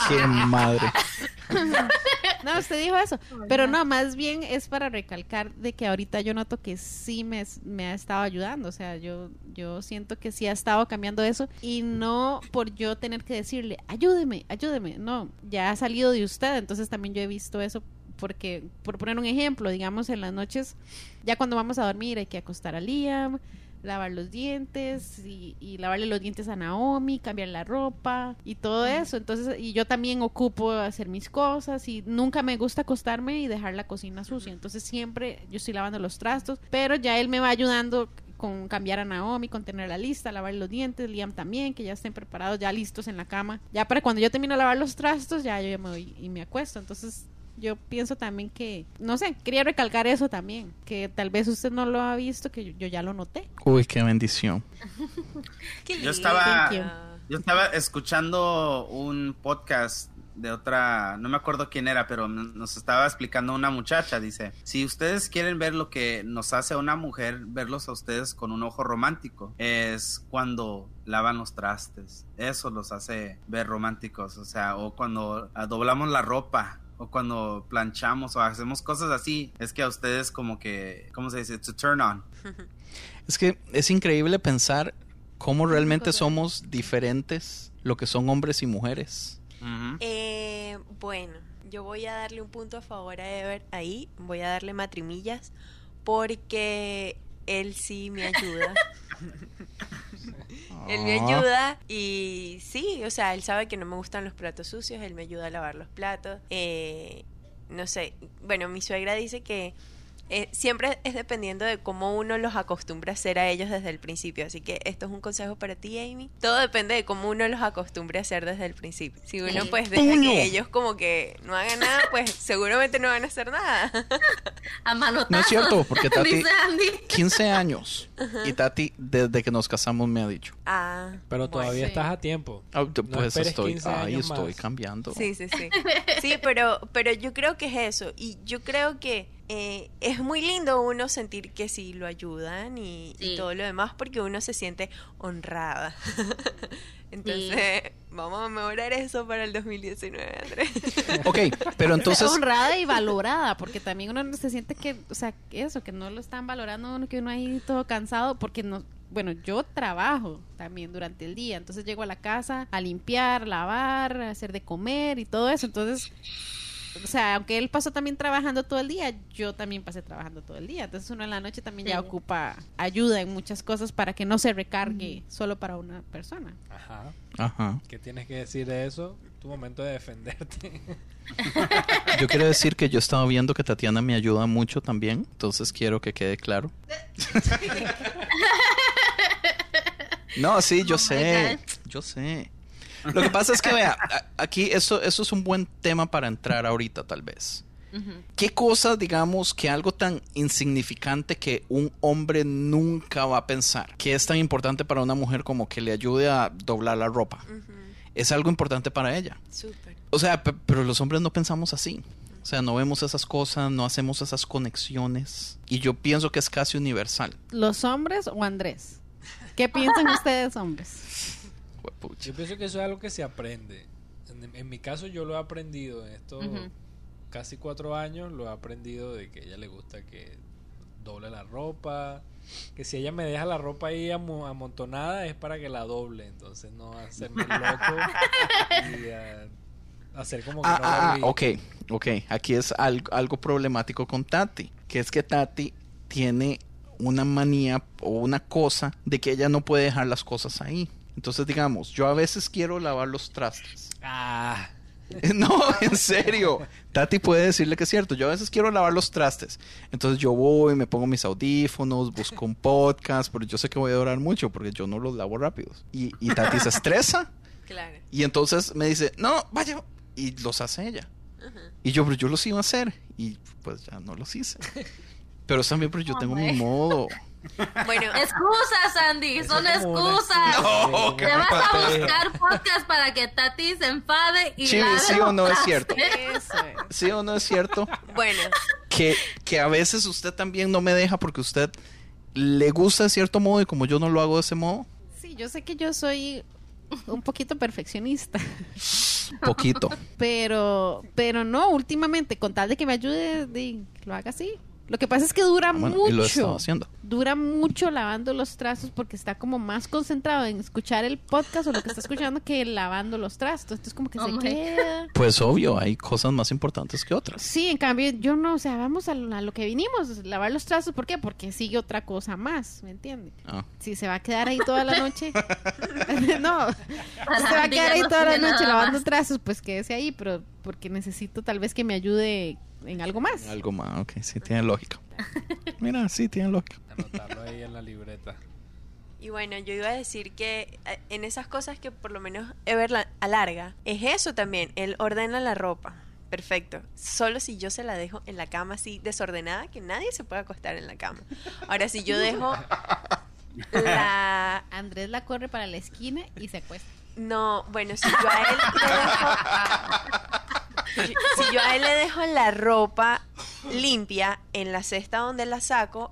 Qué madre. (laughs) (laughs) No, usted dijo eso. Pero no, más bien es para recalcar de que ahorita yo noto que sí me, me ha estado ayudando. O sea, yo, yo siento que sí ha estado cambiando eso. Y no por yo tener que decirle, ayúdeme, ayúdeme. No, ya ha salido de usted. Entonces también yo he visto eso porque, por poner un ejemplo, digamos en las noches, ya cuando vamos a dormir hay que acostar a Liam, lavar los dientes y, y lavarle los dientes a Naomi, cambiar la ropa y todo eso. Entonces, y yo también ocupo hacer mis cosas y nunca me gusta acostarme y dejar la cocina sucia. Entonces siempre yo estoy lavando los trastos, pero ya él me va ayudando con cambiar a Naomi, con tener la lista, lavar los dientes, Liam también, que ya estén preparados, ya listos en la cama. Ya para cuando yo termino de lavar los trastos, ya yo ya me voy y me acuesto. Entonces yo pienso también que, no sé, quería recalcar eso también, que tal vez usted no lo ha visto, que yo, yo ya lo noté. Uy, qué bendición. (laughs) Yo estaba, yo estaba escuchando un podcast de otra, no me acuerdo quién era, pero nos estaba explicando una muchacha, dice, si ustedes quieren ver lo que nos hace a una mujer, verlos a ustedes con un ojo romántico, es cuando lavan los trastes, eso los hace ver románticos, o sea, o cuando ah, doblamos la ropa, o cuando planchamos o hacemos cosas así, es que a ustedes como que, ¿cómo se dice? To turn on. (laughs) Es que es increíble pensar cómo realmente somos diferentes lo que son hombres y mujeres. Eh, bueno, yo voy a darle un punto a favor a Ever ahí. Voy a darle matrimillas porque él sí me ayuda. (laughs) él me Ah. ayuda y sí, o sea, él sabe que no me gustan los platos sucios, él me ayuda a lavar los platos. Eh, no sé, bueno, mi suegra dice que eh, siempre es dependiendo de cómo uno los acostumbra a hacer a ellos desde el principio. Así que esto es un consejo para ti, Amy. Todo depende de cómo uno los acostumbre a hacer desde el principio. Si uno pues deja que ellos como que no hagan nada, pues (laughs) seguramente no van a hacer nada. (laughs) A. No es cierto, porque (laughs) Tati, Dice Andy. 15 años. Y Tati, desde que nos casamos, me ha dicho. ah, Pero todavía sí. estás a tiempo. Ah, t- No pues estoy, 15 ahí estoy más. cambiando. Sí, sí, sí. Sí, pero, pero yo creo que es eso. Y yo creo que eh, es muy lindo uno sentir que sí lo ayudan y, todo lo demás porque uno se siente honrada. (laughs) Entonces, vamos a mejorar eso para el 2019, Andrés. (laughs) Ok, pero entonces, (laughs) honrada y valorada, porque también uno se siente que, o sea, eso, que no lo están valorando uno, que uno ahí todo cansado, porque no, bueno, yo trabajo también durante el día, entonces llego a la casa a limpiar, lavar, a hacer de comer y todo eso, entonces, o sea, aunque él pasó también trabajando todo el día, yo también pasé trabajando todo el día, entonces uno en la noche también ya ocupa ayuda en muchas cosas para que no se recargue solo para una persona. Ajá. ajá. ¿Qué tienes que decir de eso? Tu momento de defenderte. (laughs) Yo quiero decir que yo he estado viendo que Tatiana me ayuda mucho también, entonces quiero que quede claro. (laughs) No, sí, yo Oh sé, yo sé. Lo que pasa es que, vea, a- aquí eso, eso es un buen tema para entrar ahorita, tal vez. ¿Qué cosas, digamos, que algo tan insignificante que un hombre nunca va a pensar, que es tan importante para una mujer como que le ayude a doblar la ropa? Es algo importante para ella. Súper. O sea, pe- pero los hombres no pensamos así. O sea, no vemos esas cosas, no hacemos esas conexiones. Y yo pienso que es casi universal. ¿Los hombres o Andrés? ¿Qué piensan (laughs) ustedes, hombres? Yo pienso que eso es algo que se aprende. En, en mi caso yo lo he aprendido en estos casi cuatro años, lo he aprendido de que a ella le gusta que doble la ropa, que si ella me deja la ropa ahí amontonada es para que la doble, entonces no hacerme el (laughs) loco y ah, hacer como que Ah, no ah, la ah, ok, ok. Aquí es algo, algo problemático con Tati, que es que Tati tiene una manía o una cosa de que ella no puede dejar las cosas ahí. Entonces, digamos, yo a veces quiero lavar los trastes. (laughs) Ah, (laughs) No, en serio. Tati puede decirle que es cierto. Yo a veces quiero lavar los trastes. Entonces yo voy, me pongo mis audífonos, busco un podcast, pero yo sé que voy a durar mucho porque yo no los lavo rápidos. Y, y Tati se estresa. (laughs) Claro. Y entonces me dice, no, vaya. Y los hace ella. Y yo, pero yo los iba a hacer. Y pues ya no los hice. Pero también, pero yo tengo mi modo. Bueno, (laughs) Excusas, Andy, son excusas. No, Te qué vas a buscar podcast para que Tati se enfade y Sí, lave sí o no es cierto. Eso es. ¿Sí o no es cierto? bueno, que, que a veces usted también no me deja porque usted le gusta de cierto modo y como yo no lo hago de ese modo. Sí, yo sé que yo soy un poquito perfeccionista. Poquito. (laughs) Pero, pero no, últimamente, con tal de que me ayude, di, que lo haga así. Lo que pasa es que dura Ah, bueno, mucho. y lo he estado haciendo. Dura mucho lavando los trastos porque está como más concentrado en escuchar el podcast o lo que está escuchando que lavando los trastos. Entonces como que Oh se queda. Pues obvio, hay cosas más importantes que otras. Sí, en cambio, yo no, o sea, vamos a lo, a lo que vinimos, lavar los trastos. ¿Por qué? Porque sigue otra cosa más, ¿me entiendes? Ah. Si se va a quedar ahí toda la noche. (laughs) no, si se va a quedar ahí toda la noche lavando más. trastos, pues quédese ahí, pero porque necesito tal vez que me ayude en algo más. Algo más, ok, sí, tiene lógica. (laughs) Mira, sí, tiene lógica. Anotarlo ahí en la libreta. Y bueno, yo iba a decir que eh, en esas cosas que por lo menos Ever la- alarga, es eso también, él ordena la ropa. Perfecto. Solo si yo se la dejo en la cama así desordenada, que nadie se puede acostar en la cama. Ahora, si yo dejo la... (laughs) Andrés la corre para la esquina y se acuesta. No, bueno, si yo a él le dejo... Si yo a él le dejo la ropa limpia en la cesta donde la saco,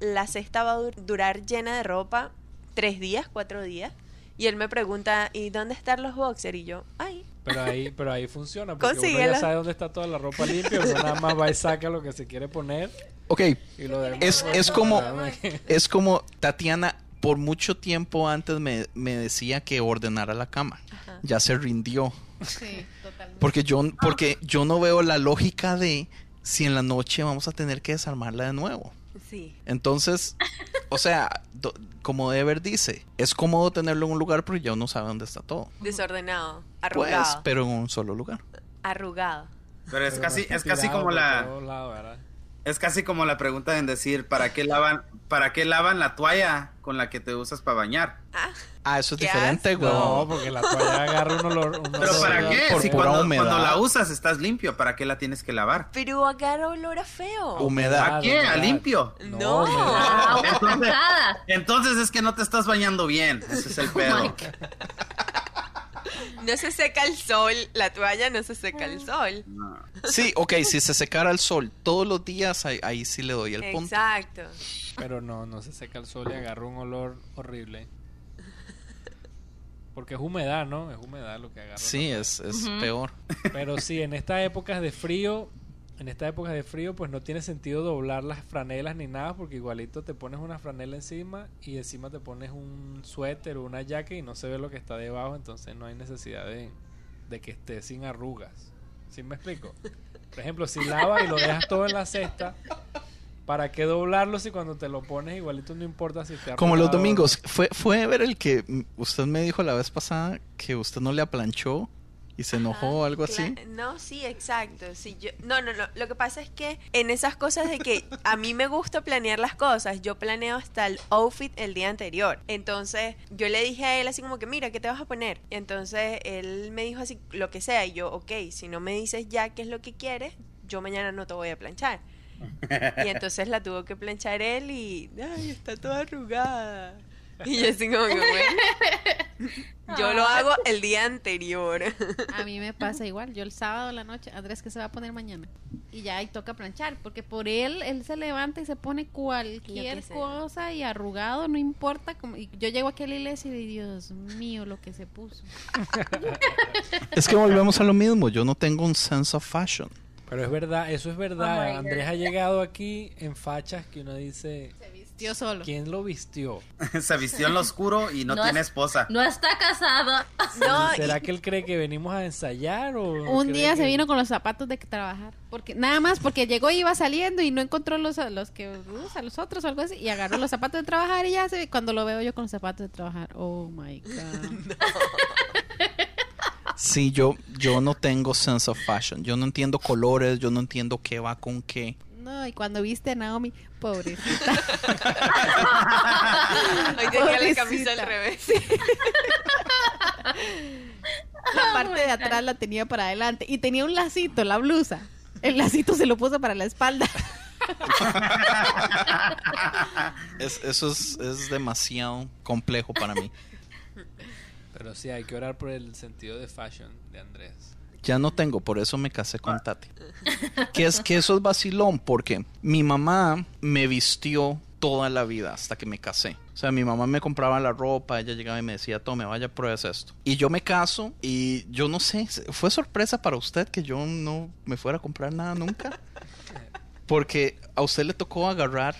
la cesta va a dur- durar llena de ropa tres días, cuatro días. Y él me pregunta, ¿y dónde están los boxers? Y yo, ay, Pero ahí, pero ahí funciona, porque uno ya sabe dónde está toda la ropa limpia, uno nada más va y saca lo que se quiere poner Ok, y lo es, pues, es como es como Tatiana por mucho tiempo antes me, me decía que ordenara la cama. Ya se rindió. Sí, totalmente. Porque yo, porque yo no veo la lógica de si en la noche vamos a tener que desarmarla de nuevo. sí. Entonces, o sea, do- como Ever dice, es cómodo tenerlo en un lugar, pero ya uno sabe dónde está todo. Desordenado, Pues, arrugado. pero en un solo lugar. Arrugado. Pero es Pero casi, es casi como la. Es casi como la pregunta en decir, ¿para qué lavan, para qué lavan la toalla con la que te usas para bañar? Ah, eso es ¿Qué diferente, güey. No, porque la toalla agarra un olor. un Pero olor ¿para qué? por Si pura cuando, humedad. cuando la usas estás limpio, ¿para qué la tienes que lavar? Pero agarra olor a feo. Humedad. ¿A qué? ¿A limpio? No. Ah, Entonces, entonces es que no te estás bañando bien. Ese es el pedo. No se seca el sol, la toalla no se seca Ah. el sol. Sí, ok, si se secara el sol todos los días, ahí, ahí sí le doy el punto. Exacto. Pero no, no se seca el sol y agarra un olor horrible. Porque es humedad, ¿no? Es humedad lo que agarra. Sí, es, es peor. Pero sí, en estas épocas de frío, en estas épocas de frío, pues no tiene sentido doblar las franelas ni nada, porque igualito te pones una franela encima y encima te pones un suéter o una jacket y no se ve lo que está debajo, entonces no hay necesidad de, de que esté sin arrugas. ¿Sí me explico? Por ejemplo, si lavas y lo dejas todo en la cesta, ¿para qué doblarlo si cuando te lo pones igualito no importa si te Como los domingos, fue, fue ver el que usted me dijo la vez pasada que usted no le aplanchó y se enojó o algo así. No, sí, exacto. Sí, yo, no, no, no. Lo que pasa es que en esas cosas de que a mí me gusta planear las cosas, yo planeo hasta el outfit el día anterior. Entonces, yo le dije a él así como que, mira, ¿qué te vas a poner? Entonces, él me dijo así, lo que sea. Y yo, ok, si no me dices ya qué es lo que quieres, yo mañana no te voy a planchar. (laughs) Y entonces la tuvo que planchar él y, ay, está toda arrugada. (laughs) Y yo así como que, bueno, (laughs) yo lo hago el día anterior. (laughs) A mí me pasa igual. Yo el sábado la noche, Andrés, que se va a poner mañana? Y ya ahí toca planchar, porque por él, él se levanta y se pone cualquier cosa y arrugado, no importa. Como, y yo llego aquí a la iglesia y digo, Dios mío, lo que se puso. Es que volvemos a lo mismo, yo no tengo un sense of fashion. Pero es verdad, eso es verdad. Oh Andrés ha llegado aquí en fachas que uno dice, Solo. ¿quién lo vistió? (laughs) Se vistió en lo oscuro y no, No tiene es- esposa. No está casado. (laughs) No, ¿Será y- que él cree que venimos a ensayar o Un día se vino con los zapatos de trabajar. Porque, nada más porque llegó y iba saliendo y no encontró los, los que usa, los otros o algo así. Y agarró los zapatos de trabajar y ya se cuando lo veo yo con los zapatos de trabajar. Oh my God. Sí, yo, yo no tengo sense of fashion. Yo no entiendo colores, yo no entiendo qué va con qué. No, y cuando viste a Naomi, pobrecita. (laughs) Hoy tenía la camisa al revés. La parte de atrás la tenía para adelante y tenía un lacito, la blusa. El lacito se lo puso para la espalda. (laughs) Es- eso es, es demasiado complejo para mí. Pero sí, hay que orar por el sentido de fashion de Andrés. Ya no tengo, por eso me casé con Tati. Que es que eso es vacilón, porque mi mamá me vistió toda la vida hasta que me casé. O sea, mi mamá me compraba la ropa, ella llegaba y me decía, tome, vaya, pruebes esto. Y yo me caso y yo no sé, fue sorpresa para usted que yo no me fuera a comprar nada nunca. (laughs) Porque a usted le tocó agarrar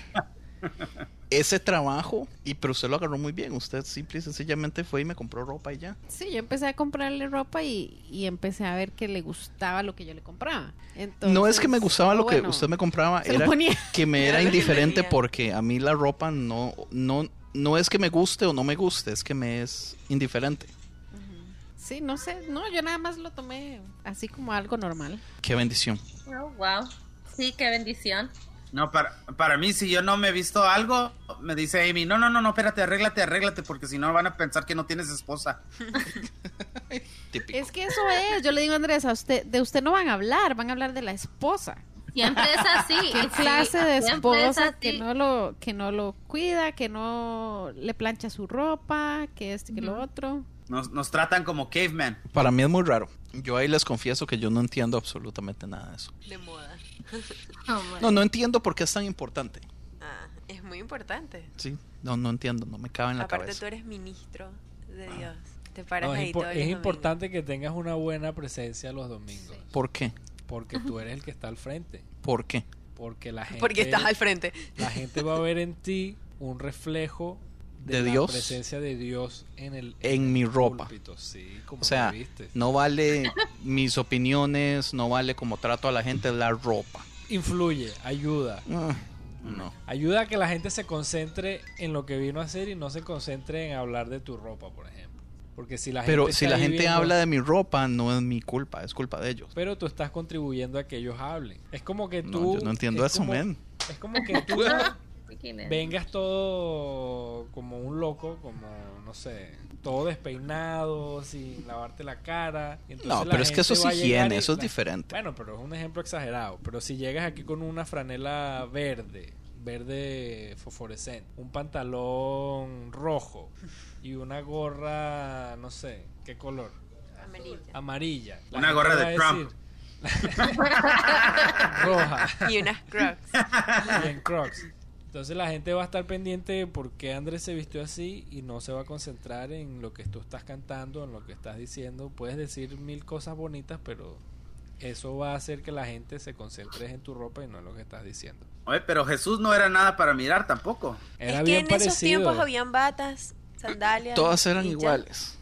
ese trabajo, y pero usted lo agarró muy bien. Usted simple y sencillamente fue y me compró ropa y ya. Sí, yo empecé a comprarle ropa y, y empecé a ver que le gustaba lo que yo le compraba. Entonces, no es que me gustaba lo que bueno, usted me compraba, era que me (laughs) era que indiferente porque a mí la ropa no, no, no es que me guste o no me guste, es que me es indiferente. Sí, no sé, no, yo nada más lo tomé así como algo normal. Qué bendición. Oh, wow. Sí, qué bendición. No, para, para mí, si yo no me he visto algo, me dice Amy, no, no, no, no, espérate, arréglate, arréglate, porque si no van a pensar que no tienes esposa. (laughs) Es que eso es, yo le digo a Andrés, a usted, de usted no van a hablar, van a hablar de la esposa. Siempre es así. (laughs) ¿Qué sí, clase de es esposa que no lo que no lo cuida, que no le plancha su ropa, que esto y que lo otro? Nos, nos tratan como cavemen. Para mí es muy raro. Yo ahí les confieso que yo no entiendo absolutamente nada de eso. De moda. (laughs) Oh. No, no entiendo por qué es tan importante. Ah, es muy importante. Sí, no, no entiendo, no me cabe en la Aparte cabeza. tú eres ministro de Dios. Te paras No, ahí es importante que tengas una buena presencia los domingos. ¿Por qué? Porque tú eres el que está al frente. ¿Por qué? Porque la gente, Porque estás al frente. la gente va a ver en ti un reflejo ¿De la Dios? presencia de Dios en el En mi ropa. púlpito. Sí, como O sea, no vale mis opiniones, no vale como trato a la gente, la ropa. influye, ayuda. Ah, no. Ayuda a que la gente se concentre en lo que vino a hacer y no se concentre en hablar de tu ropa, por ejemplo. Porque si la gente Pero si la gente habla de mi ropa, no es mi culpa, es culpa de ellos. Pero tú estás contribuyendo a que ellos hablen. Es como que No, tú... yo no entiendo es eso, como- men. Es como que tú (laughs) Vengas todo como un loco, como, no sé, todo despeinado, sin lavarte la cara. entonces No, la pero es que eso es higiene, eso es la- diferente. Bueno, pero es un ejemplo exagerado. Pero si llegas aquí con una franela verde, verde fosforescente, un pantalón rojo y una gorra, no sé, ¿qué color? Amarilla. Amarilla. La Una gorra de Trump. (laughs) Roja. Y unas crocs. y en Crocs. Entonces la gente va a estar pendiente de por qué Andrés se vistió así y no se va a concentrar en lo que tú estás cantando, en lo que estás diciendo. Puedes decir mil cosas bonitas, pero eso va a hacer que la gente se concentre en tu ropa y no en lo que estás diciendo. Oye, pero Jesús no era nada para mirar tampoco. Era es que bien en parecido. esos tiempos habían batas, sandalias. Todas eran iguales.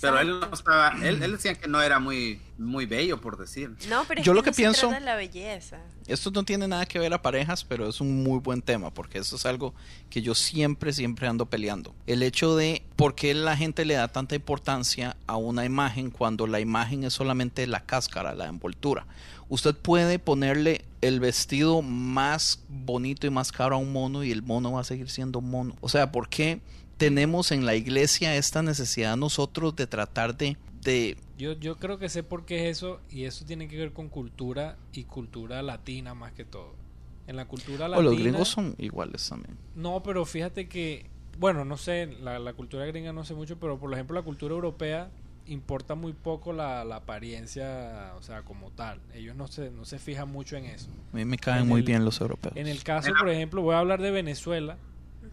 Pero él no estaba, él, él decía que no era muy, muy bello, por decir. No, pero es Yo que lo que no se pienso- trata de la belleza. Esto no tiene nada que ver a parejas, pero es un muy buen tema, porque eso es algo que yo siempre, siempre ando peleando. El hecho de por qué la gente le da tanta importancia a una imagen cuando la imagen es solamente la cáscara, la envoltura. Usted puede ponerle el vestido más bonito y más caro a un mono y el mono va a seguir siendo mono. O sea, ¿por qué tenemos en la iglesia esta necesidad nosotros de tratar de... de Yo, yo creo que sé por qué es eso y eso tiene que ver con cultura y cultura latina más que todo. En la cultura o latina... los gringos son iguales también. No, pero fíjate que, bueno, no sé, la, la cultura gringa no sé mucho, pero por ejemplo la cultura europea importa muy poco la, la apariencia, o sea, como tal. Ellos no se, no se fijan mucho en eso. A mí me caen En muy el- bien los europeos. En el caso, por ejemplo, voy a hablar de Venezuela.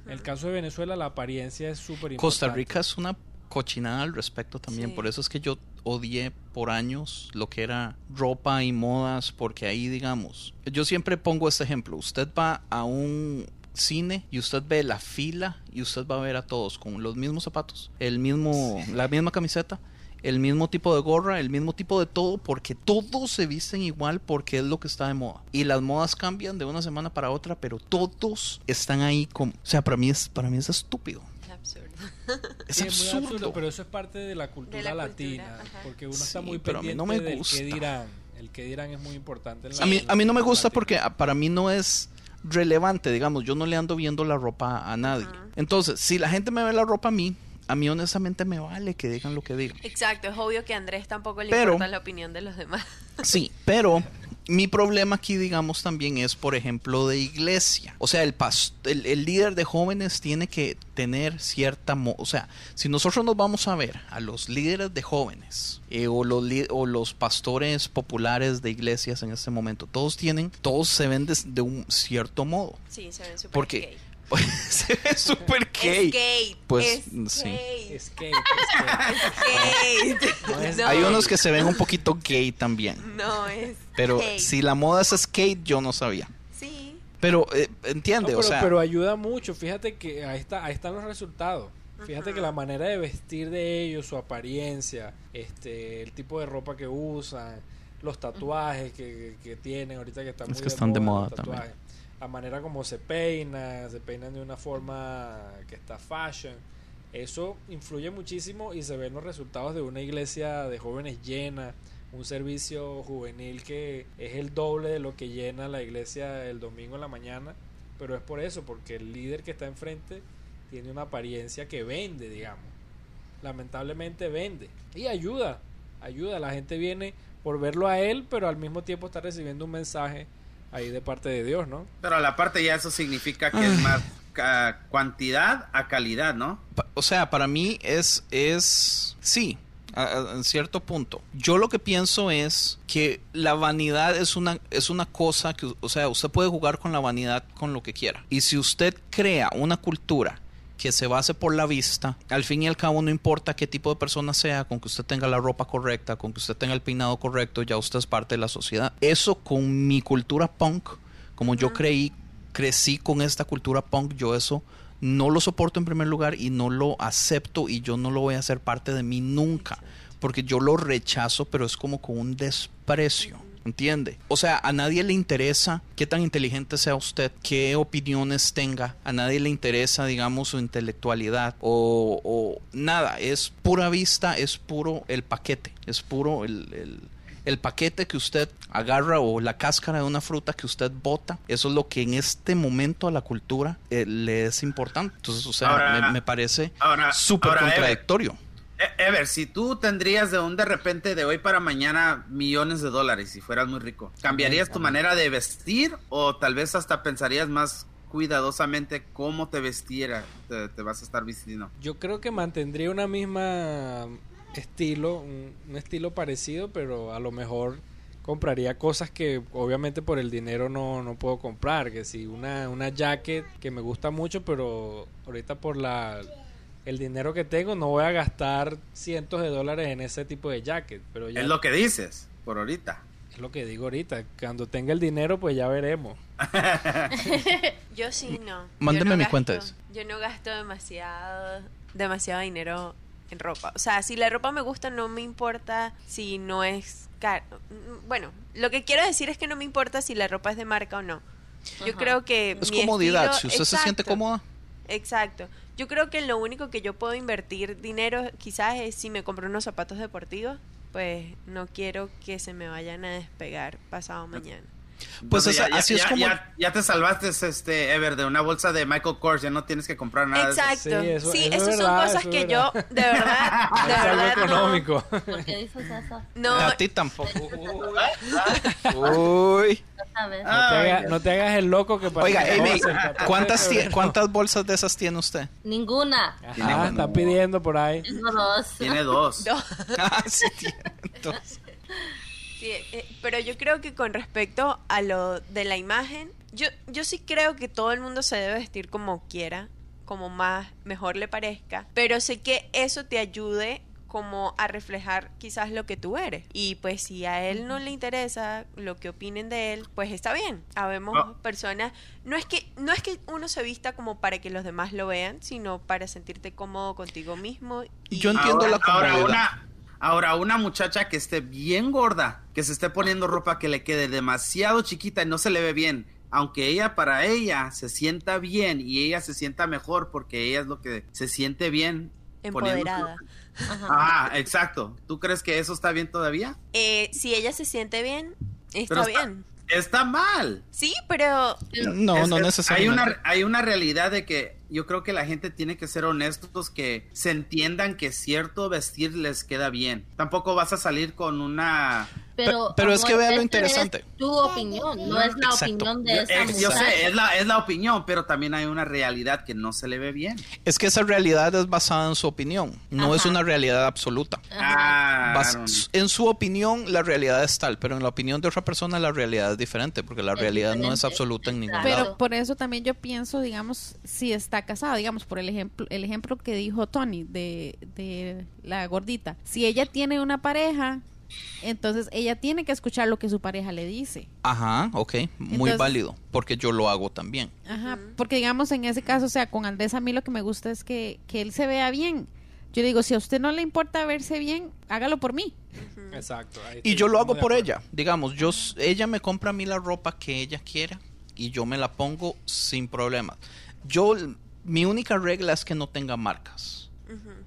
En el caso de Venezuela la apariencia es súper importante. Costa Rica es una cochinada al respecto también. Sí. Por eso es que yo odié por años lo que era ropa y modas, porque ahí, digamos, yo siempre pongo este ejemplo. Usted va a un cine y usted ve la fila y usted va a ver a todos con los mismos zapatos, el mismo, la misma camiseta, el mismo tipo de gorra, el mismo tipo de todo, porque todos se visten igual porque es lo que está de moda. Y las modas cambian de una semana para otra, pero todos están ahí como, o sea, para mí es, para mí es estúpido. Es absurdo. (laughs) Es Sí, muy absurdo. pero eso es parte de la cultura De la cultura, latina, porque uno Sí, está muy pero a mí pendiente no me del gusta. qué dirán. El que dirán es muy importante. en la- A mí, en la a mí no me gusta latina. porque para mí no es relevante, digamos, yo no le ando viendo la ropa a nadie. Entonces, si la gente me ve la ropa a mí, a mí honestamente me vale que digan lo que digan. Exacto, es obvio que a Andrés tampoco le Pero- importa la opinión de los demás. (laughs) Sí, pero mi problema aquí, digamos, también es, por ejemplo, de iglesia. O sea, el, el, el líder de jóvenes tiene que tener cierta... mo- o sea, si nosotros nos vamos a ver a los líderes de jóvenes eh, o, los o los pastores populares de iglesias en este momento, todos tienen, todos se ven de, de un cierto modo. Sí, se ven súper Porque gay. Pues (laughs) se ve súper gay. Skate. Pues, skate, sí. Skate, skate. skate. No es- No, Hay unos que se ven un poquito gay también. No es. Pero skate. si la moda es skate, yo no sabía. Sí. Pero eh, No, entiende, pero, o sea, pero ayuda mucho. Fíjate que ahí, está, ahí están los resultados. Fíjate que la manera de vestir de ellos, su apariencia, este, el tipo de ropa que usan, los tatuajes que, que tienen ahorita que están Es muy que están de moda también. La manera como se peinan, se peinan de una forma que está fashion. Eso influye muchísimo y se ven los resultados de una iglesia de jóvenes llena, un servicio juvenil que es el doble de lo que llena la iglesia el domingo en la mañana, pero es por eso, porque el líder que está enfrente tiene una apariencia que vende, digamos. Lamentablemente vende y ayuda, ayuda. La gente viene por verlo a él, pero al mismo tiempo está recibiendo un mensaje ahí de parte de Dios, ¿no? Pero a la parte ya eso significa que es más ca- cuantidad a calidad, ¿no? pa- o sea, para mí es, es, sí, a- a- en cierto punto. Yo lo que pienso es que la vanidad es una, es una cosa que, o sea, usted puede jugar con la vanidad con lo que quiera. Y si usted crea una cultura que se base por la vista, al fin y al cabo no importa qué tipo de persona sea, con que usted tenga la ropa correcta, con que usted tenga el peinado correcto, ya usted es parte de la sociedad. Eso con mi cultura punk, como yo creí, crecí con esta cultura punk, yo eso no lo soporto en primer lugar y no lo acepto y yo no lo voy a hacer parte de mí nunca, porque yo lo rechazo, pero es como con un desprecio. ¿Entiende? O sea, a nadie le interesa qué tan inteligente sea usted, qué opiniones tenga, a nadie le interesa, digamos, su intelectualidad o, o nada, es pura vista, es puro el paquete, es puro el, el- el paquete que usted agarra o la cáscara de una fruta que usted bota, eso es lo que en este momento a la cultura eh, le es importante. Entonces, o sea, Ahora- me, me parece súper Ever. E- Ever, si tú tendrías de un de repente de hoy para mañana millones de dólares si fueras muy rico, ¿cambiarías tu manera de vestir o tal vez hasta pensarías más cuidadosamente cómo te vestiera te, te vas a estar vistiendo? Yo creo que mantendría una misma estilo, un, un estilo parecido, pero a lo mejor compraría cosas que obviamente por el dinero no, no puedo comprar, que si una, una jacket que me gusta mucho, pero ahorita por la el dinero que tengo no voy a gastar cientos de dólares en ese tipo de jacket, pero ya Es lo que dices por ahorita. es lo que digo ahorita, cuando tenga el dinero pues ya veremos. (laughs) (laughs) Yo sí no. Mándeme Yo no mi gasto- cuenta de eso. Yo no gasto demasiado, demasiado dinero en ropa. O sea, si la ropa me gusta, no me importa si no es caro. Bueno, lo que quiero decir es que no me importa si la ropa es de marca o no. Yo Ajá. creo que Es mi comodidad, estilo- si usted se siente cómoda. Exacto. Yo creo que lo único que yo puedo invertir dinero quizás es si me compro unos zapatos deportivos, pues no quiero que se me vayan a despegar pasado mañana. Pues Entonces, esa- así es ya, como- ya- ya te salvaste, este, Ever, de una bolsa de Michael Kors, ya no tienes que comprar nada. de eso. Exacto. Sí, eso- sí, eso son cosas eso que yo de verdad, (laughs) de es algo verdad no- económico. ¿Por qué dices eso? No, A ti tampoco. (laughs) Uy. No. No te, haga- no te hagas el loco que para Oiga, Amy, cose el 14 de ¿cuántas. ¿cuántas bolsas de esas tiene usted? Ninguna. Tiene Ajá, bueno. están pidiendo por ahí. Tengo dos. Tiene dos. (laughs) no. Ah, sí tiene. Entonces, Sí, eh, pero yo creo que con respecto a lo de la imagen, yo, yo sí creo que todo el mundo se debe vestir como quiera, como más mejor le parezca, pero sé que eso te ayude como a reflejar quizás lo que tú eres. Y pues si a él no le interesa lo que opinen de él, pues está bien. Habemos Ah. personas, no es que no es que uno se vista como para que los demás lo vean, sino para sentirte cómodo contigo mismo. Y Yo entiendo ahora, la comodidad. Ahora una, ahora una muchacha que esté bien gorda, que se esté poniendo ropa que le quede demasiado chiquita y no se le ve bien, aunque ella para ella se sienta bien y ella se sienta mejor porque ella es lo que se siente bien. poniendo- empoderada. Ah, exacto. ¿Tú crees que eso está bien todavía? Eh, si ella se siente bien, está bien. Está mal. Sí, pero no, Es- no es- necesariamente. Hay una, hay una realidad de que yo creo que la gente tiene que ser honestos, que se entiendan que cierto vestir les queda bien. Tampoco vas a salir con una Pero, pero es que vea lo interesante. Es tu opinión, no es la Exacto. opinión de Yo, esa eh, mujer. yo sé, es la, es la opinión, pero también hay una realidad que no se le ve bien. Es que esa realidad es basada en su opinión, no es una realidad absoluta. Ah, Bas- en su opinión, la realidad es tal, pero en la opinión de otra persona, la realidad es diferente, porque la Es realidad no es absoluta en ningún lado. Pero por eso también yo pienso, digamos, si está casado, digamos, por el ejemplo, el ejemplo que dijo Tony de, de la gordita. Si ella tiene una pareja, entonces ella tiene que escuchar lo que su pareja le dice. Ajá, ok, muy Entonces- válido, porque yo lo hago también. Ajá, porque digamos en ese caso, o sea, con Andrés a mí lo que me gusta es que, que él se vea bien. Yo digo, si a usted no le importa verse bien, hágalo por mí. Exacto. ahí Y yo lo hago por ella. Digamos, yo, ella me compra a mí la ropa que ella quiera y yo me la pongo sin problemas. Yo, mi única regla es que no tenga marcas.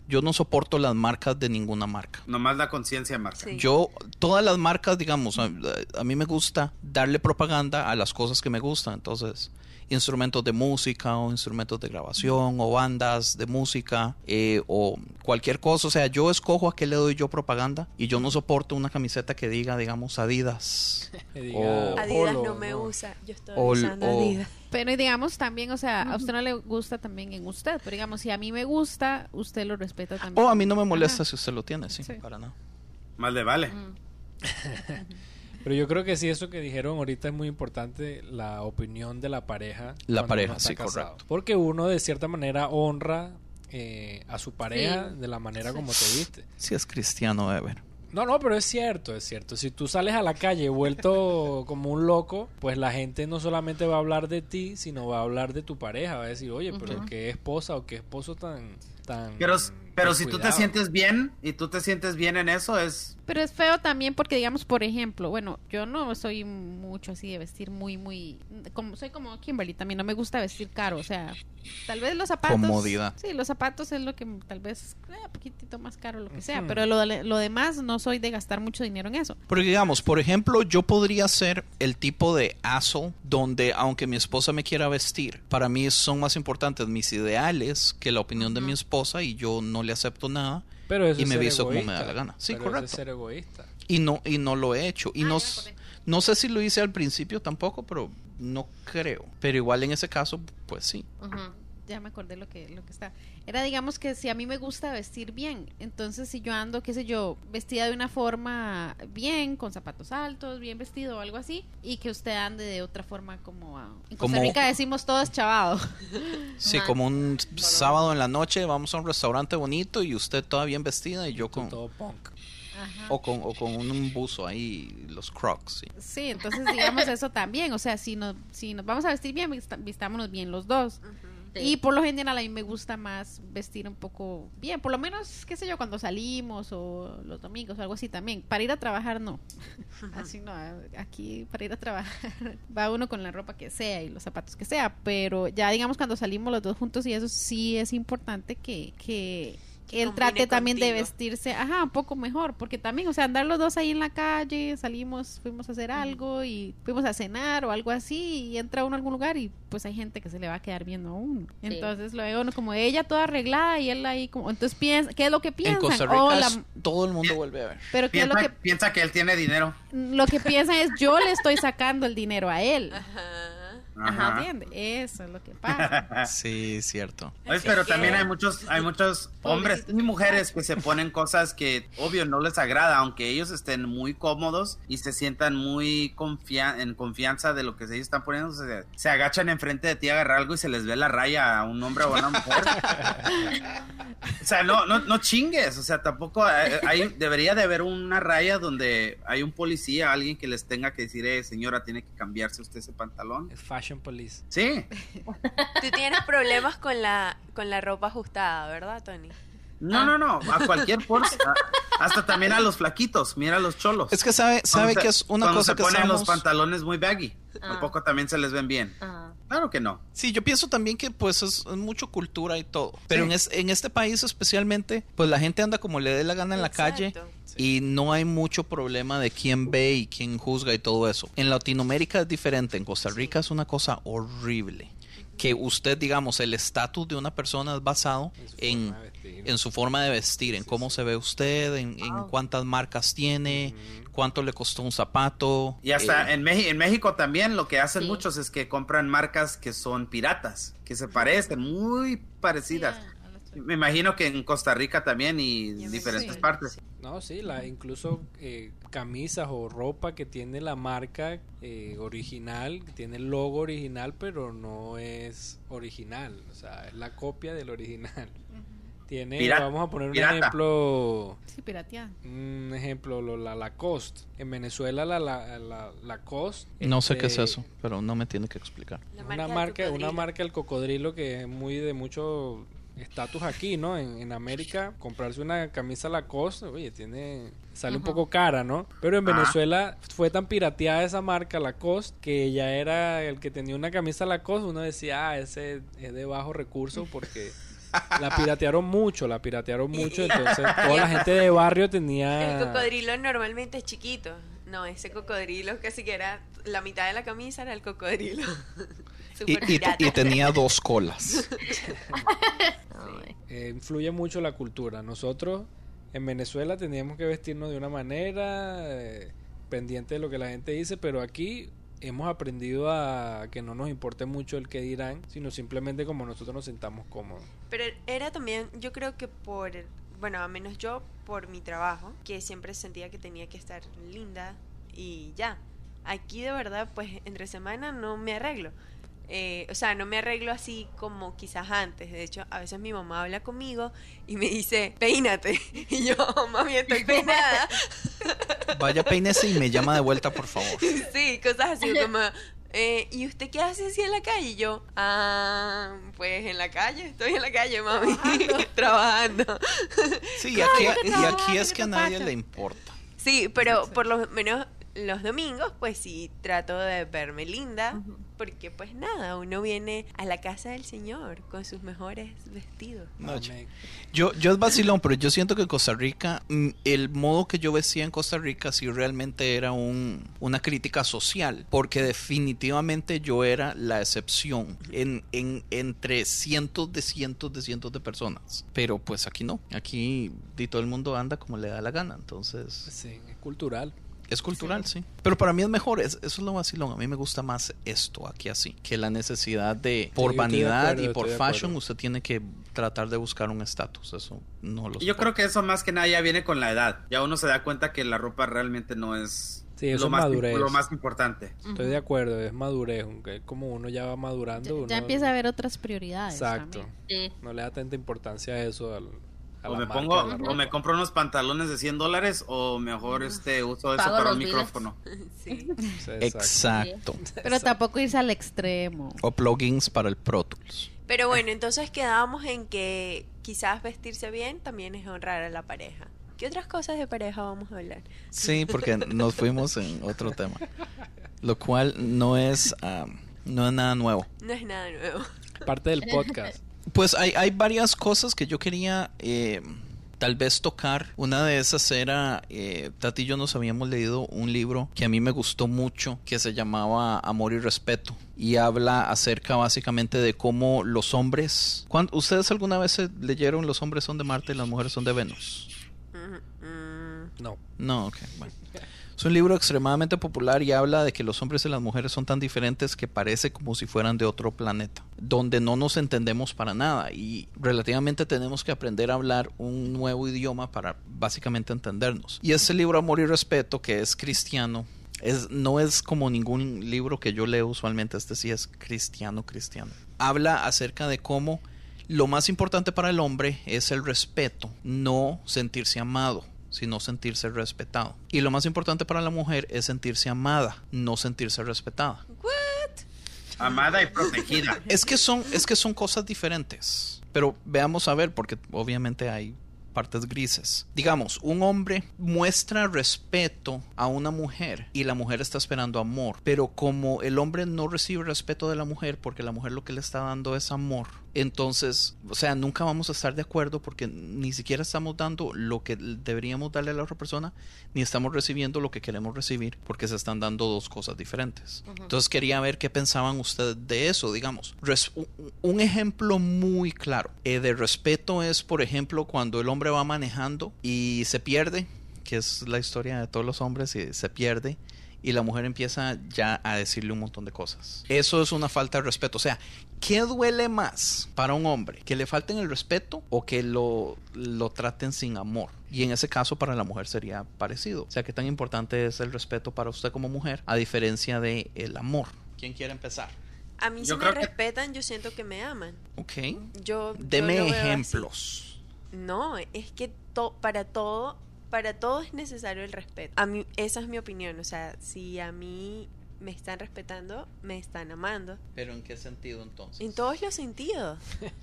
Yo no soporto las marcas de ninguna marca. Nomás la conciencia marca. Sí. Yo, todas las marcas, digamos, a, a mí me gusta darle propaganda a las cosas que me gustan. Entonces, instrumentos de música o instrumentos de grabación o bandas de música eh, o cualquier cosa. O sea, yo escojo a qué le doy yo propaganda y yo no soporto una camiseta que diga, digamos, Adidas. (laughs) Que diga O- Adidas no me usa. Yo estoy O- usando o- Adidas. Pero y digamos también, o sea, a usted no le gusta también en usted, pero digamos, si a mí me gusta, usted lo respeta también. O a mí no me molesta Ajá. si usted lo tiene, sí, Sí. para nada. Más le vale. (laughs) Pero yo creo que sí, eso que dijeron ahorita es muy importante, la opinión de la pareja. La pareja, sí, casado. correcto. Porque uno de cierta manera honra eh, a su pareja Sí. de la manera como te viste. Si es cristiano, Ever. No, no, pero es cierto, es cierto. Si tú sales a la calle vuelto (laughs) como un loco, pues la gente no solamente va a hablar de ti, sino va a hablar de tu pareja. Va a decir, oye, pero qué esposa o qué esposo tan... tan Pero, pero si tú te descuidado". sientes bien y tú te sientes bien en eso, es... Pero es feo también porque, digamos, por ejemplo, bueno, yo no soy mucho así de vestir muy, muy... como Soy como Kimberly, también no me gusta vestir caro, o sea, tal vez los zapatos... Comodidad. Sí, los zapatos es lo que tal vez eh, un poquitito más caro, lo que sea, Ujú. pero lo, de- lo demás no soy de gastar mucho dinero en eso. Porque digamos, por ejemplo, yo podría ser el tipo de asshole donde aunque mi esposa me quiera vestir, para mí son más importantes mis ideales que la opinión de mi esposa y yo no le acepto nada Pero eso y me visto como me da la gana. Sí, Pero eso correcto. es ser egoísta. y no y no lo he hecho y Ah, no no sé si lo hice al principio tampoco, pero no creo. Pero igual en ese caso, pues sí. Ujú. Ya me acordé lo que lo que está. Era digamos que si a mí me gusta vestir bien, entonces si yo ando, qué sé yo, vestida de una forma bien, con zapatos altos, bien vestido o algo así, y que usted ande de otra forma como ah, en Costa Como- Rica decimos todo es chavado. (laughs) Sí, Ajá. como un sábado en la noche vamos a un restaurante bonito y usted toda bien vestida y yo con Todo punk. o con o con un buzo ahí, los Crocs, sí. Sí, entonces digamos eso también, o sea, si nos si nos vamos a vestir bien, vistámonos bien los dos. Y por lo general a mí me gusta más vestir un poco bien, por lo menos, qué sé yo, cuando salimos o los domingos o algo así también. Para ir a trabajar no. Así no, aquí para ir a trabajar (laughs) va uno con la ropa que sea y los zapatos que sea, pero ya digamos cuando salimos los dos juntos y eso sí es importante que, que Que él trate también de vestirse, ajá, un poco mejor, porque también, o sea, andar los dos ahí en la calle, salimos, fuimos a hacer algo y fuimos a cenar o algo así y entra uno a algún lugar y pues hay gente que se le va a quedar viendo a uno. Sí. Entonces lo veo uno como ella toda arreglada y él ahí como, entonces piensa, ¿qué es lo que En piensan? Costa Rica Oh, la- todo el mundo vuelve a ver. pero ¿qué es lo Piensa, que piensa que él tiene dinero. lo que piensan es yo le estoy sacando el dinero a él. Ajá. Ajá. ¿Entiende? Eso es lo que pasa. (laughs) Sí, cierto. Oye, pero también hay muchos, hay muchos hombres y mujeres que se ponen cosas que obvio no les agrada, aunque ellos estén muy cómodos y se sientan muy confia- en confianza de lo que ellos están poniendo, se, se agachan enfrente de ti a agarrar algo y se les ve la raya a un hombre o a una mujer. (laughs) o sea, no, no, no chingues, o sea, tampoco hay, hay- debería de haber una raya donde hay un policía, alguien que les tenga que decir, eh, señora, tiene que cambiarse usted ese pantalón. Es Fashion Police. Sí, (laughs) Tú tienes problemas con la, con la ropa ajustada, ¿verdad, Tony? No, no, no, a cualquier porce, a- hasta también a los flaquitos, mira a los cholos. Es que sabe, sabe se- que es una cuando cosa se que ponen los pantalones muy baggy, Ah. tampoco también se les ven bien. Ajá. Claro que no. Sí, yo pienso también que pues es, es mucho cultura y todo. Pero Sí. en, es- en este país especialmente, pues la gente anda como le dé la gana en la calle Y no hay mucho problema de quién ve y quién juzga y todo eso. En Latinoamérica es diferente, en Costa Rica es una cosa horrible. que usted, digamos, el estatus de una persona es basado en, forma de vestir. en su forma de vestir, en Sí, cómo sí. se ve usted, en, en cuántas marcas tiene, cuánto le costó un zapato. Y hasta eh, en, Meji- en México también lo que hacen Sí. muchos es que compran marcas que son piratas, que se parecen, muy parecidas. Me imagino que en Costa Rica también y me- diferentes sí. partes. No, sí, la, incluso eh, camisas o ropa que tiene la marca eh, original, que tiene el logo original, pero no es original, o sea, es la copia del original. Tiene, Pirata- vamos a poner un pirata. ejemplo, Sí, un ejemplo, lo- la Lacoste. En Venezuela la, la, la Lacoste. no sé qué es este, eso, pero no me tiene que explicar. La una marca, una marca el cocodrilo que es muy de mucho estatus aquí, ¿no? En, en América, comprarse una camisa Lacoste, oye, tiene sale un poco cara, ¿no? Pero en Ah. Venezuela fue tan pirateada esa marca Lacoste que ya era el que tenía una camisa Lacoste, uno decía, ah, ese es de bajo recurso porque (laughs) la piratearon mucho, la piratearon mucho, (laughs) entonces toda la gente de barrio tenía El cocodrilo normalmente es chiquito. No, ese cocodrilo casi que era la mitad de la camisa era el cocodrilo. (laughs) Y, tenía dos colas. (laughs) eh, influye mucho la cultura. Nosotros en Venezuela teníamos que vestirnos de una manera, eh, pendiente de lo que la gente dice, pero aquí hemos aprendido a que no nos importe mucho el que dirán, sino simplemente como nosotros nos sentamos cómodos. Pero era también, yo creo que por, bueno, a menos yo, por mi trabajo, que siempre sentía que tenía que estar linda y ya. Aquí de verdad, pues entre semana no me arreglo. Eh, o sea, no me arreglo así como quizás antes. De hecho, a veces mi mamá habla conmigo y me dice, peínate. (laughs) Y yo, mami, estoy (laughs) peinada. Vaya (laughs) peínese y me llama de vuelta, por favor. sí, cosas así como... eh, ¿Y usted qué hace así en la calle? Y yo, ah, pues en la calle, estoy en la calle, mami, trabajando. Sí, y aquí, y aquí es que a nadie le importa. Sí, pero por lo menos los domingos, pues sí, trato de verme linda, porque pues nada, uno viene a la casa del Señor con sus mejores vestidos. No, yo-. Yo, es vacilón, pero yo siento que en Costa Rica, mm, el modo que yo vestía en Costa Rica sí realmente era un, una crítica social, porque definitivamente yo era la excepción en, en, entre cientos de cientos de cientos de personas. Pero pues aquí no, aquí di, todo el mundo anda como le da la gana, entonces Sí, es cultural. Es cultural, sí. Pero para mí es mejor, es- eso es lo vacilón, a mí me gusta más esto aquí así, que la necesidad de, por vanidad acuerdo, y por fashion, usted tiene que tratar de buscar un estatus, eso no lo Y yo creo que eso más que nada ya viene con la edad. Ya uno se da cuenta que la ropa realmente no es Sí, eso lo, es más, madurez. lo más importante. Estoy de acuerdo, es madurez, aunque como uno ya va madurando, Ya, uno ya empieza a haber otras prioridades. Exacto. Sí. No le da tanta importancia a eso al, O me pongo, o me compro unos pantalones de 100 dólares o mejor este uso eso Pago para un biles. micrófono. (laughs) Sí. Exacto. Exacto. Pero tampoco irse al extremo. O plugins para el Pro Tools. Pero bueno, entonces quedábamos en que quizás vestirse bien también es honrar a la pareja. ¿Qué otras cosas de pareja vamos a hablar? Sí, porque nos fuimos en otro tema. Lo cual no es, ah, no es nada nuevo. No es nada nuevo. Parte del (laughs) podcast. Pues hay, hay varias cosas que yo quería eh, tal vez tocar. Una de esas era, eh, Tati y yo nos habíamos leído un libro que a mí me gustó mucho, que se llamaba Amor y Respeto. Y habla acerca básicamente de cómo los hombres... ¿Cuán- ¿Ustedes alguna vez leyeron Los hombres son de Marte y las mujeres son de Venus? Mm, mm. No. No, ok, bueno. Es un libro extremadamente popular y habla de que los hombres y las mujeres son tan diferentes que parece como si fueran de otro planeta, donde no nos entendemos para nada y relativamente tenemos que aprender a hablar un nuevo idioma para básicamente entendernos. Y este libro Amor y Respeto, que es cristiano, es, no es como ningún libro que yo leo usualmente, este sí es cristiano, cristiano. Habla acerca de cómo lo más importante para el hombre es el respeto, no sentirse amado sino sentirse respetado. Y lo más importante para la mujer es sentirse amada, no sentirse respetada. Amada y protegida. (laughs) Es que son, es que son cosas diferentes. Pero veamos a ver, porque obviamente hay partes grises. Digamos, un hombre muestra respeto a una mujer y la mujer está esperando amor, pero como el hombre no recibe respeto de la mujer porque la mujer lo que le está dando es amor, entonces, o sea, nunca vamos a estar de acuerdo porque ni siquiera estamos dando lo que deberíamos darle a la otra persona, ni estamos recibiendo lo que queremos recibir, porque se están dando dos cosas diferentes. Entonces quería ver qué pensaban ustedes de eso, digamos. Res- un ejemplo muy claro eh, de respeto es, por ejemplo, cuando el hombre va manejando y se pierde, que es la historia de todos los hombres, y se pierde y la mujer empieza ya a decirle un montón de cosas. Eso es una falta de respeto. O sea, ¿qué duele más para un hombre? ¿Que le falten el respeto o que lo, lo traten sin amor? Y en ese caso para la mujer sería parecido. O sea, ¿qué tan importante es el respeto para usted como mujer a diferencia de el amor? ¿Quién quiere empezar? A mí Yo si me que- respetan, yo siento que me aman. Ok. Yo, Deme así. ejemplos. No, es que to- para todo, para todo es necesario el respeto. A mí, esa es mi opinión. O sea, si a mí me están respetando, me están amando. ¿Pero en qué sentido entonces? En todos los sentidos.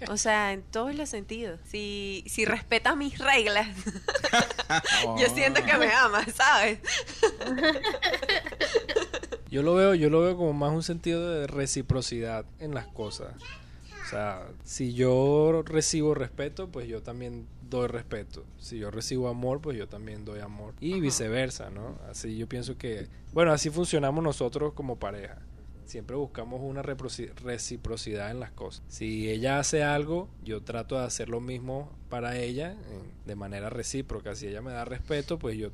O sea, en todos los sentidos. Si, si respeta mis reglas, (laughs) yo siento que me ama, ¿sabes? Yo lo veo, yo lo veo como más un sentido de reciprocidad en las cosas. O sea, si yo recibo respeto, pues yo también doy respeto. Si yo recibo amor, pues yo también doy amor. Y viceversa, ¿no? Así yo pienso que, bueno, así funcionamos nosotros como pareja. Siempre buscamos una reciprocidad en las cosas. Si ella hace algo, yo trato de hacer lo mismo para ella de manera recíproca. Si ella me da respeto, pues yo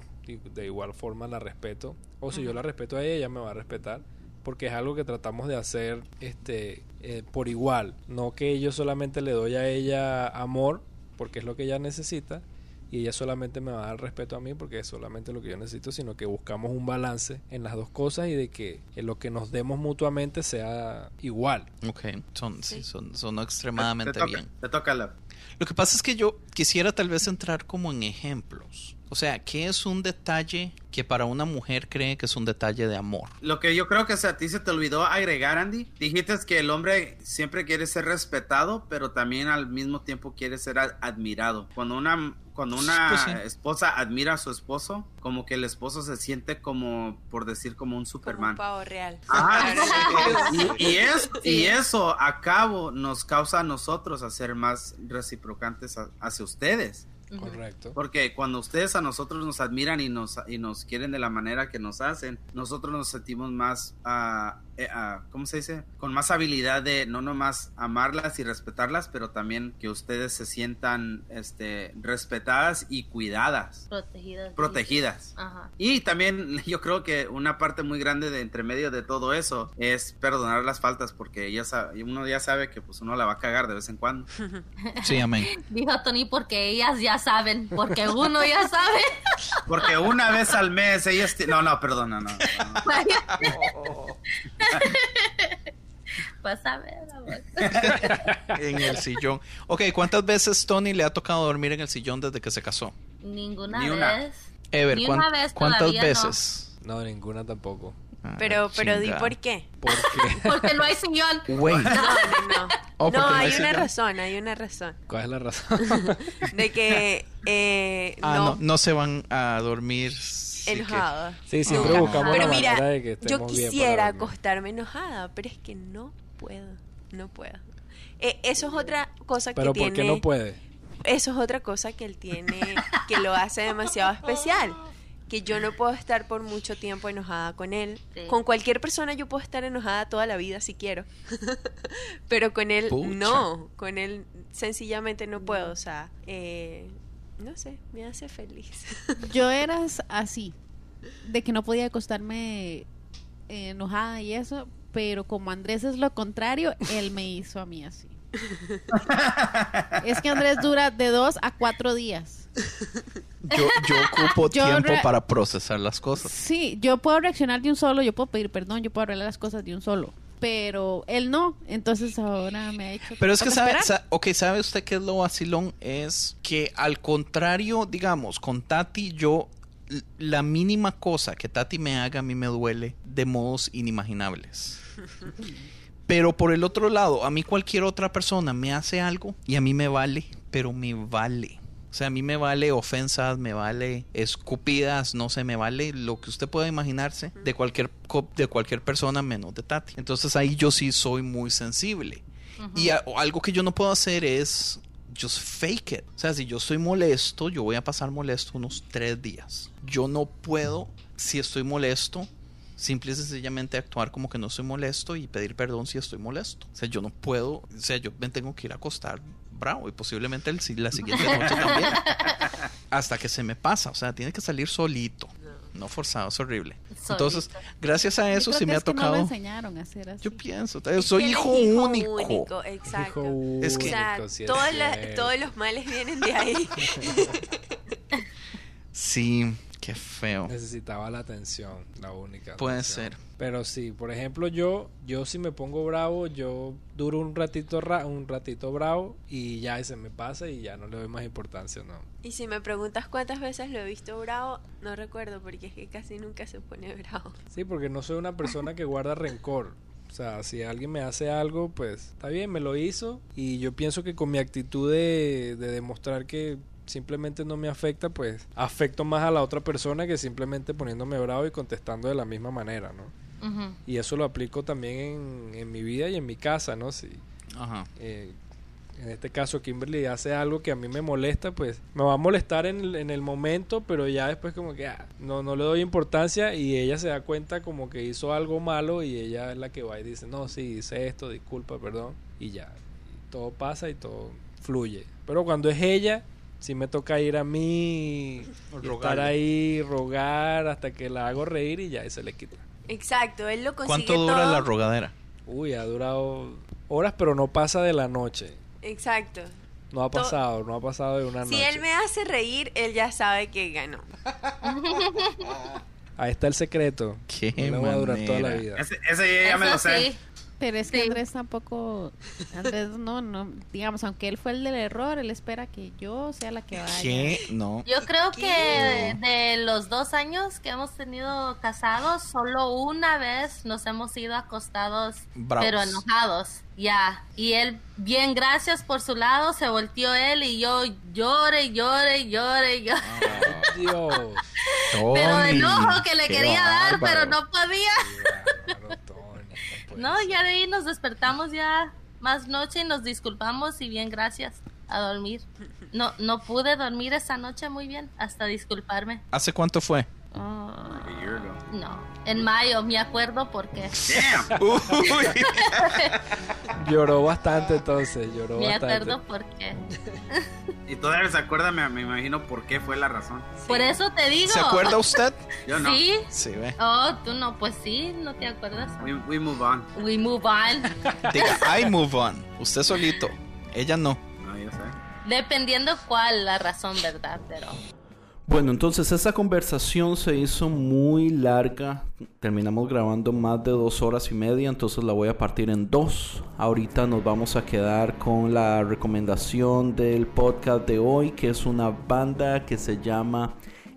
de igual forma la respeto. O si yo la respeto a ella, ella me va a respetar. Porque es algo que tratamos de hacer este eh, por igual. No que yo solamente le doy a ella amor, porque es lo que ella necesita, y ella solamente me va a dar respeto a mí porque es solamente lo que yo necesito, sino que buscamos un balance en las dos cosas y de que eh, lo que nos demos mutuamente sea igual. Ok, son, sí, Sí. son, son Te extremadamente toca, bien. te toca la... Lo que pasa es que yo quisiera tal vez entrar como en ejemplos. O sea, ¿qué es un detalle que para una mujer cree que es un detalle de amor? Lo que yo creo que a ti se te olvidó agregar, Andy. Dijiste que el hombre siempre quiere ser respetado, pero también al mismo tiempo quiere ser ad- admirado. Cuando una cuando una Pues sí. esposa admira a su esposo, como que el esposo se siente como, por decir, como un Como un Superman. pavo real. Ajá, (laughs) y, y es- Sí. y eso a cabo nos causa a nosotros a ser más reciprocantes a- hacia ustedes. Correcto. Porque cuando ustedes a nosotros nos admiran y nos, y nos quieren de la manera que nos hacen, nosotros nos sentimos más, ah, eh, ¿cómo se dice? Con más habilidad de no nomás amarlas y respetarlas, pero también que ustedes se sientan este, respetadas y cuidadas, Protegidas. protegidas. Ajá. Y también (laughs) yo creo que una parte muy grande de entre medio de todo eso es perdonar las faltas porque ya sa- uno ya sabe que pues uno la va a cagar de vez en cuando. (laughs) Sí, amén. Dijo Tony porque ellas ya saben, porque uno ya (laughs) sabe. Porque una vez al mes ellas... No, no, perdón, no, no, no. (laughs) Pues a ver, amor. (laughs) En el sillón. Ok, ¿cuántas veces Tony le ha tocado dormir en el sillón desde que se casó? Ninguna Ni una. vez. Ever, Ni ¿cuán- una vez ¿cuántas todavía no. veces? No, ninguna tampoco. Ah, Pero, pero di chingada. por qué. (laughs) Porque no hay sillón. Güey. No, no, no. Oh, no, no hay hay una razón, hay una razón. ¿Cuál es la razón? De que eh, Ah, no. no, no, se van a dormir. Sí que- enojado. Sí, siempre Nunca. buscamos Pero la mira, manera de que yo estemos bien para quisiera acostarme enojada, pero es que no puedo, no puedo. Eh, eso es otra cosa que Pero tiene. ¿por qué no puede? Eso es otra cosa que él tiene, que lo hace demasiado especial. Que yo no puedo estar por mucho tiempo enojada con él. Sí. Con cualquier persona yo puedo estar enojada toda la vida si quiero. (laughs) Pero con él Pucha. no. Con él sencillamente no puedo. O sea, eh, no sé, me hace feliz. (laughs) Yo era así, de que no podía acostarme eh, enojada y eso, pero como Andrés es lo contrario, él me hizo a mí así. es que Andrés dura de dos a cuatro días. Yo, yo ocupo Yo tiempo para procesar las cosas. Sí, yo puedo reaccionar de un solo, yo puedo pedir perdón, yo puedo arreglar las cosas de un solo, pero él no, entonces ahora me ha hecho... Pero es que sabe, esperar. sa- ok, ¿sabe usted qué es lo vacilón? Es que al contrario, digamos, con Tati yo, la mínima cosa que Tati me haga a mí me duele de modos inimaginables. (laughs) Pero por el otro lado, a mí cualquier otra persona me hace algo y a mí me vale, pero me vale. O sea, a mí me vale ofensas, me vale escupidas, no sé, me vale lo que usted pueda imaginarse de cualquier, de cualquier persona menos de Tati. Entonces ahí yo sí soy muy sensible. Y a- algo que yo no puedo hacer es just fake it. O sea, si yo estoy molesto, yo voy a pasar molesto unos tres días. Yo no puedo, si estoy molesto, simple y sencillamente actuar como que no estoy molesto y pedir perdón si estoy molesto. O sea, yo no puedo, o sea, yo me tengo que ir a acostar bravo y posiblemente el, si- la siguiente (laughs) noche también. Hasta que se me pasa, o sea, tiene que salir solito. No forzado, es horrible. Entonces, gracias a eso sí me ha que No tocado. enseñaron a hacer así. Yo pienso, soy hijo, único. Exacto. Hijo Es que- O sea, todas las- todos los males vienen de ahí. (laughs) Sí, qué feo. Necesitaba la atención, la única. Puede atención. ser. Pero sí, por ejemplo, yo, yo si me pongo bravo, yo duro un ratito, ra- un ratito bravo y ya se me pasa y ya no le doy más importancia, no. Y si me preguntas cuántas veces lo he visto bravo, no recuerdo porque es que casi nunca se pone bravo. Sí, porque no soy una persona que guarda rencor. O sea, si alguien me hace algo, pues está bien, me lo hizo. Y yo pienso que con mi actitud de, de demostrar que simplemente no me afecta, pues afecto más a la otra persona que simplemente poniéndome bravo y contestando de la misma manera, ¿no? Y eso lo aplico también en, en mi vida y en mi casa, ¿no? Si Ajá. eh, en este caso Kimberly hace algo que a mí me molesta, pues me va a molestar en el, en el momento, pero ya después como que ah, no, no le doy importancia y ella se da cuenta como que hizo algo malo y ella es la que va y dice, no, sí, hice esto, disculpa, perdón, y ya. Y todo pasa y todo fluye. Pero cuando es ella, sí me toca ir a mí, estar ahí, rogar hasta que la hago reír y ya y se le quita. Exacto, él lo consigue ¿Cuánto dura todo. la rogadera? Uy, ha durado horas, pero no pasa de la noche. Exacto. No ha pasado, no ha pasado de una Si noche. él me hace reír, él ya sabe que ganó. Ahí está el secreto. Qué no le va a durar toda la vida. Ese, ese ya me lo sé. sí. Pero es que Sí. Andrés tampoco, Andrés no, no, digamos, aunque él fue el del error, él espera que yo sea la que vaya. ¿Qué? No. Yo creo que de los dos años que hemos tenido casados, solo una vez nos hemos ido acostados, Bravos. pero enojados. Ya. Y él, bien, gracias por su lado, se volteó él y yo llore, llore, llore, llore. Dios. pero enojo que le qué quería dar, pero no podía. No, ya de ahí nos despertamos ya más noche y nos disculpamos y bien, gracias a dormir. No, no pude dormir esa noche muy bien hasta disculparme. ¿Hace cuánto fue? A year ago. No, en mayo, me acuerdo porque. (laughs) (laughs) Lloró bastante entonces, lloró me bastante. acuerdo porque. Y todavía se acuerda, me, me imagino por qué fue la razón. Por eso te digo. ¿Se acuerda usted? (laughs) Yo no. Sí. Sí, ve. Oh, tú no, pues sí, no te acuerdas. We, we move on. We move on. Diga, I move on. Usted solito. Ella no. No, yo sé. Dependiendo cuál la razón, ¿verdad? Pero. Bueno, entonces esta conversación se hizo muy larga. Terminamos grabando más de dos horas y media, entonces la voy a partir en dos. Ahorita nos vamos a quedar con la recomendación del podcast de hoy, que es una banda que se llama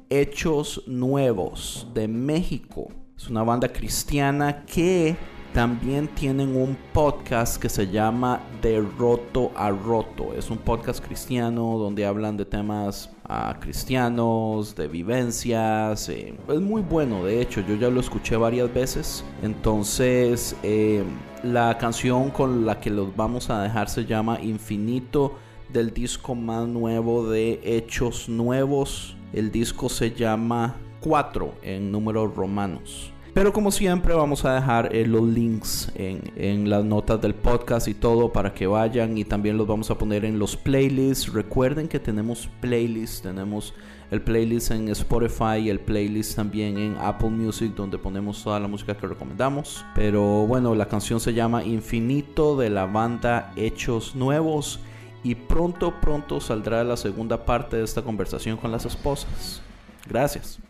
Hechos Nuevos de México. Es una banda cristiana que también tienen un podcast que se llama De Roto a Roto. Es un podcast cristiano donde hablan de temas ah, cristianos, de vivencias. eh, es muy bueno, de hecho, yo ya lo escuché varias veces. Entonces, eh, la canción con la que los vamos a dejar se llama Infinito del disco más nuevo de Hechos Nuevos. El disco se llama 4 en números romanos. Pero como siempre vamos a dejar eh, los links en, en las notas del podcast y todo para que vayan y también los vamos a poner en los playlists. Recuerden que tenemos playlists, tenemos el playlist en Spotify y el playlist también en Apple Music donde ponemos toda la música que recomendamos. Pero bueno, la canción se llama Infinito de la banda Hechos Nuevos y pronto pronto saldrá la segunda parte de esta conversación con las esposas. Gracias.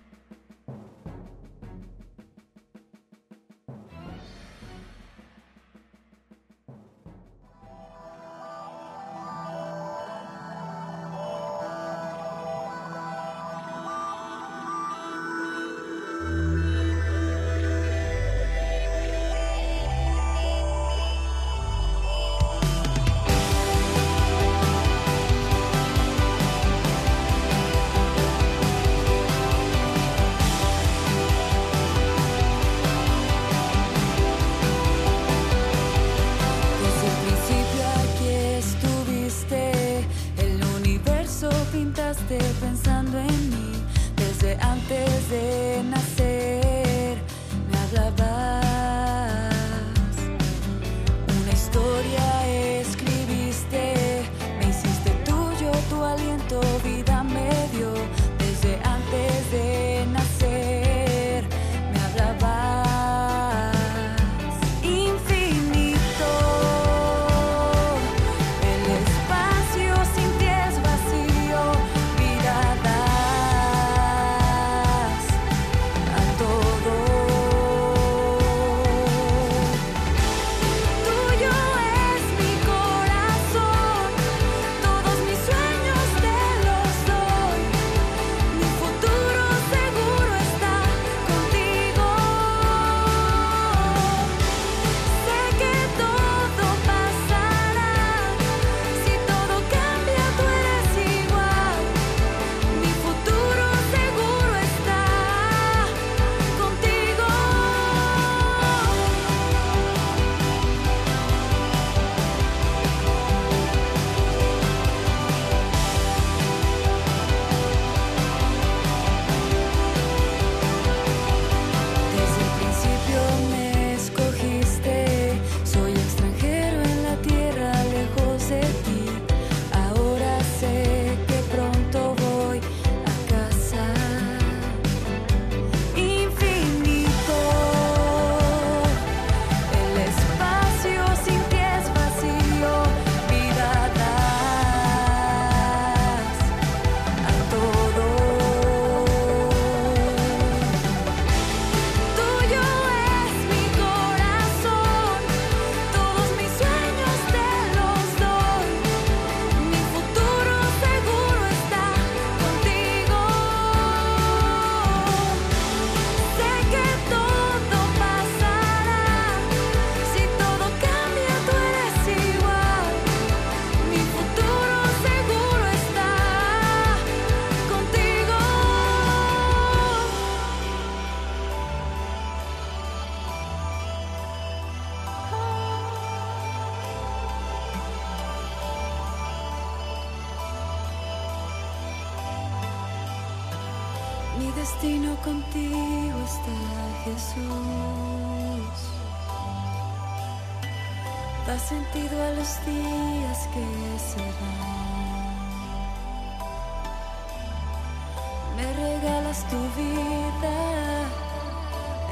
tu vida,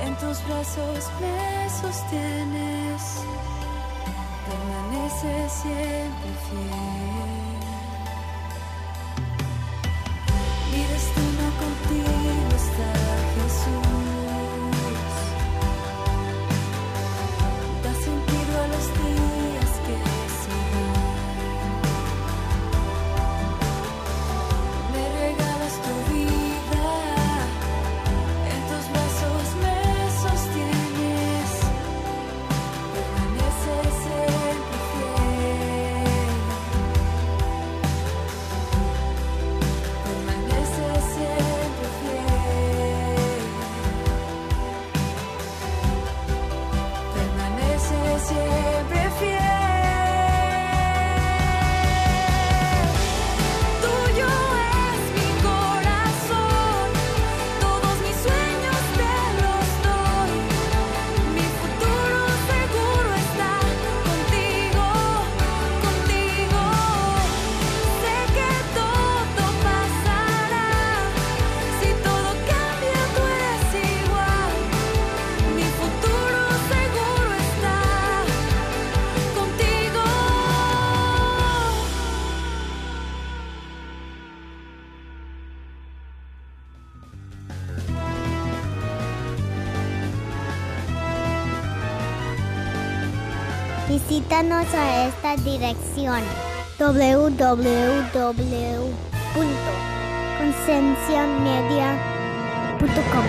en tus brazos me sostienes, permaneces siempre fiel. Mi destino contigo. A esta dirección www.concienciamedia.com.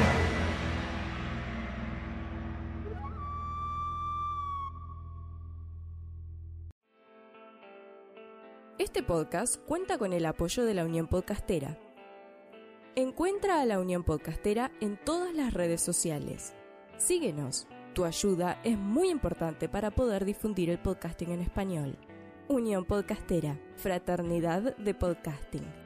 Este podcast cuenta con el apoyo de la Unión Podcastera. Encuentra a la Unión Podcastera en todas las redes sociales. Síguenos. Tu ayuda es muy importante para poder difundir el podcasting en español. Unión Podcastera, Fraternidad de Podcasting.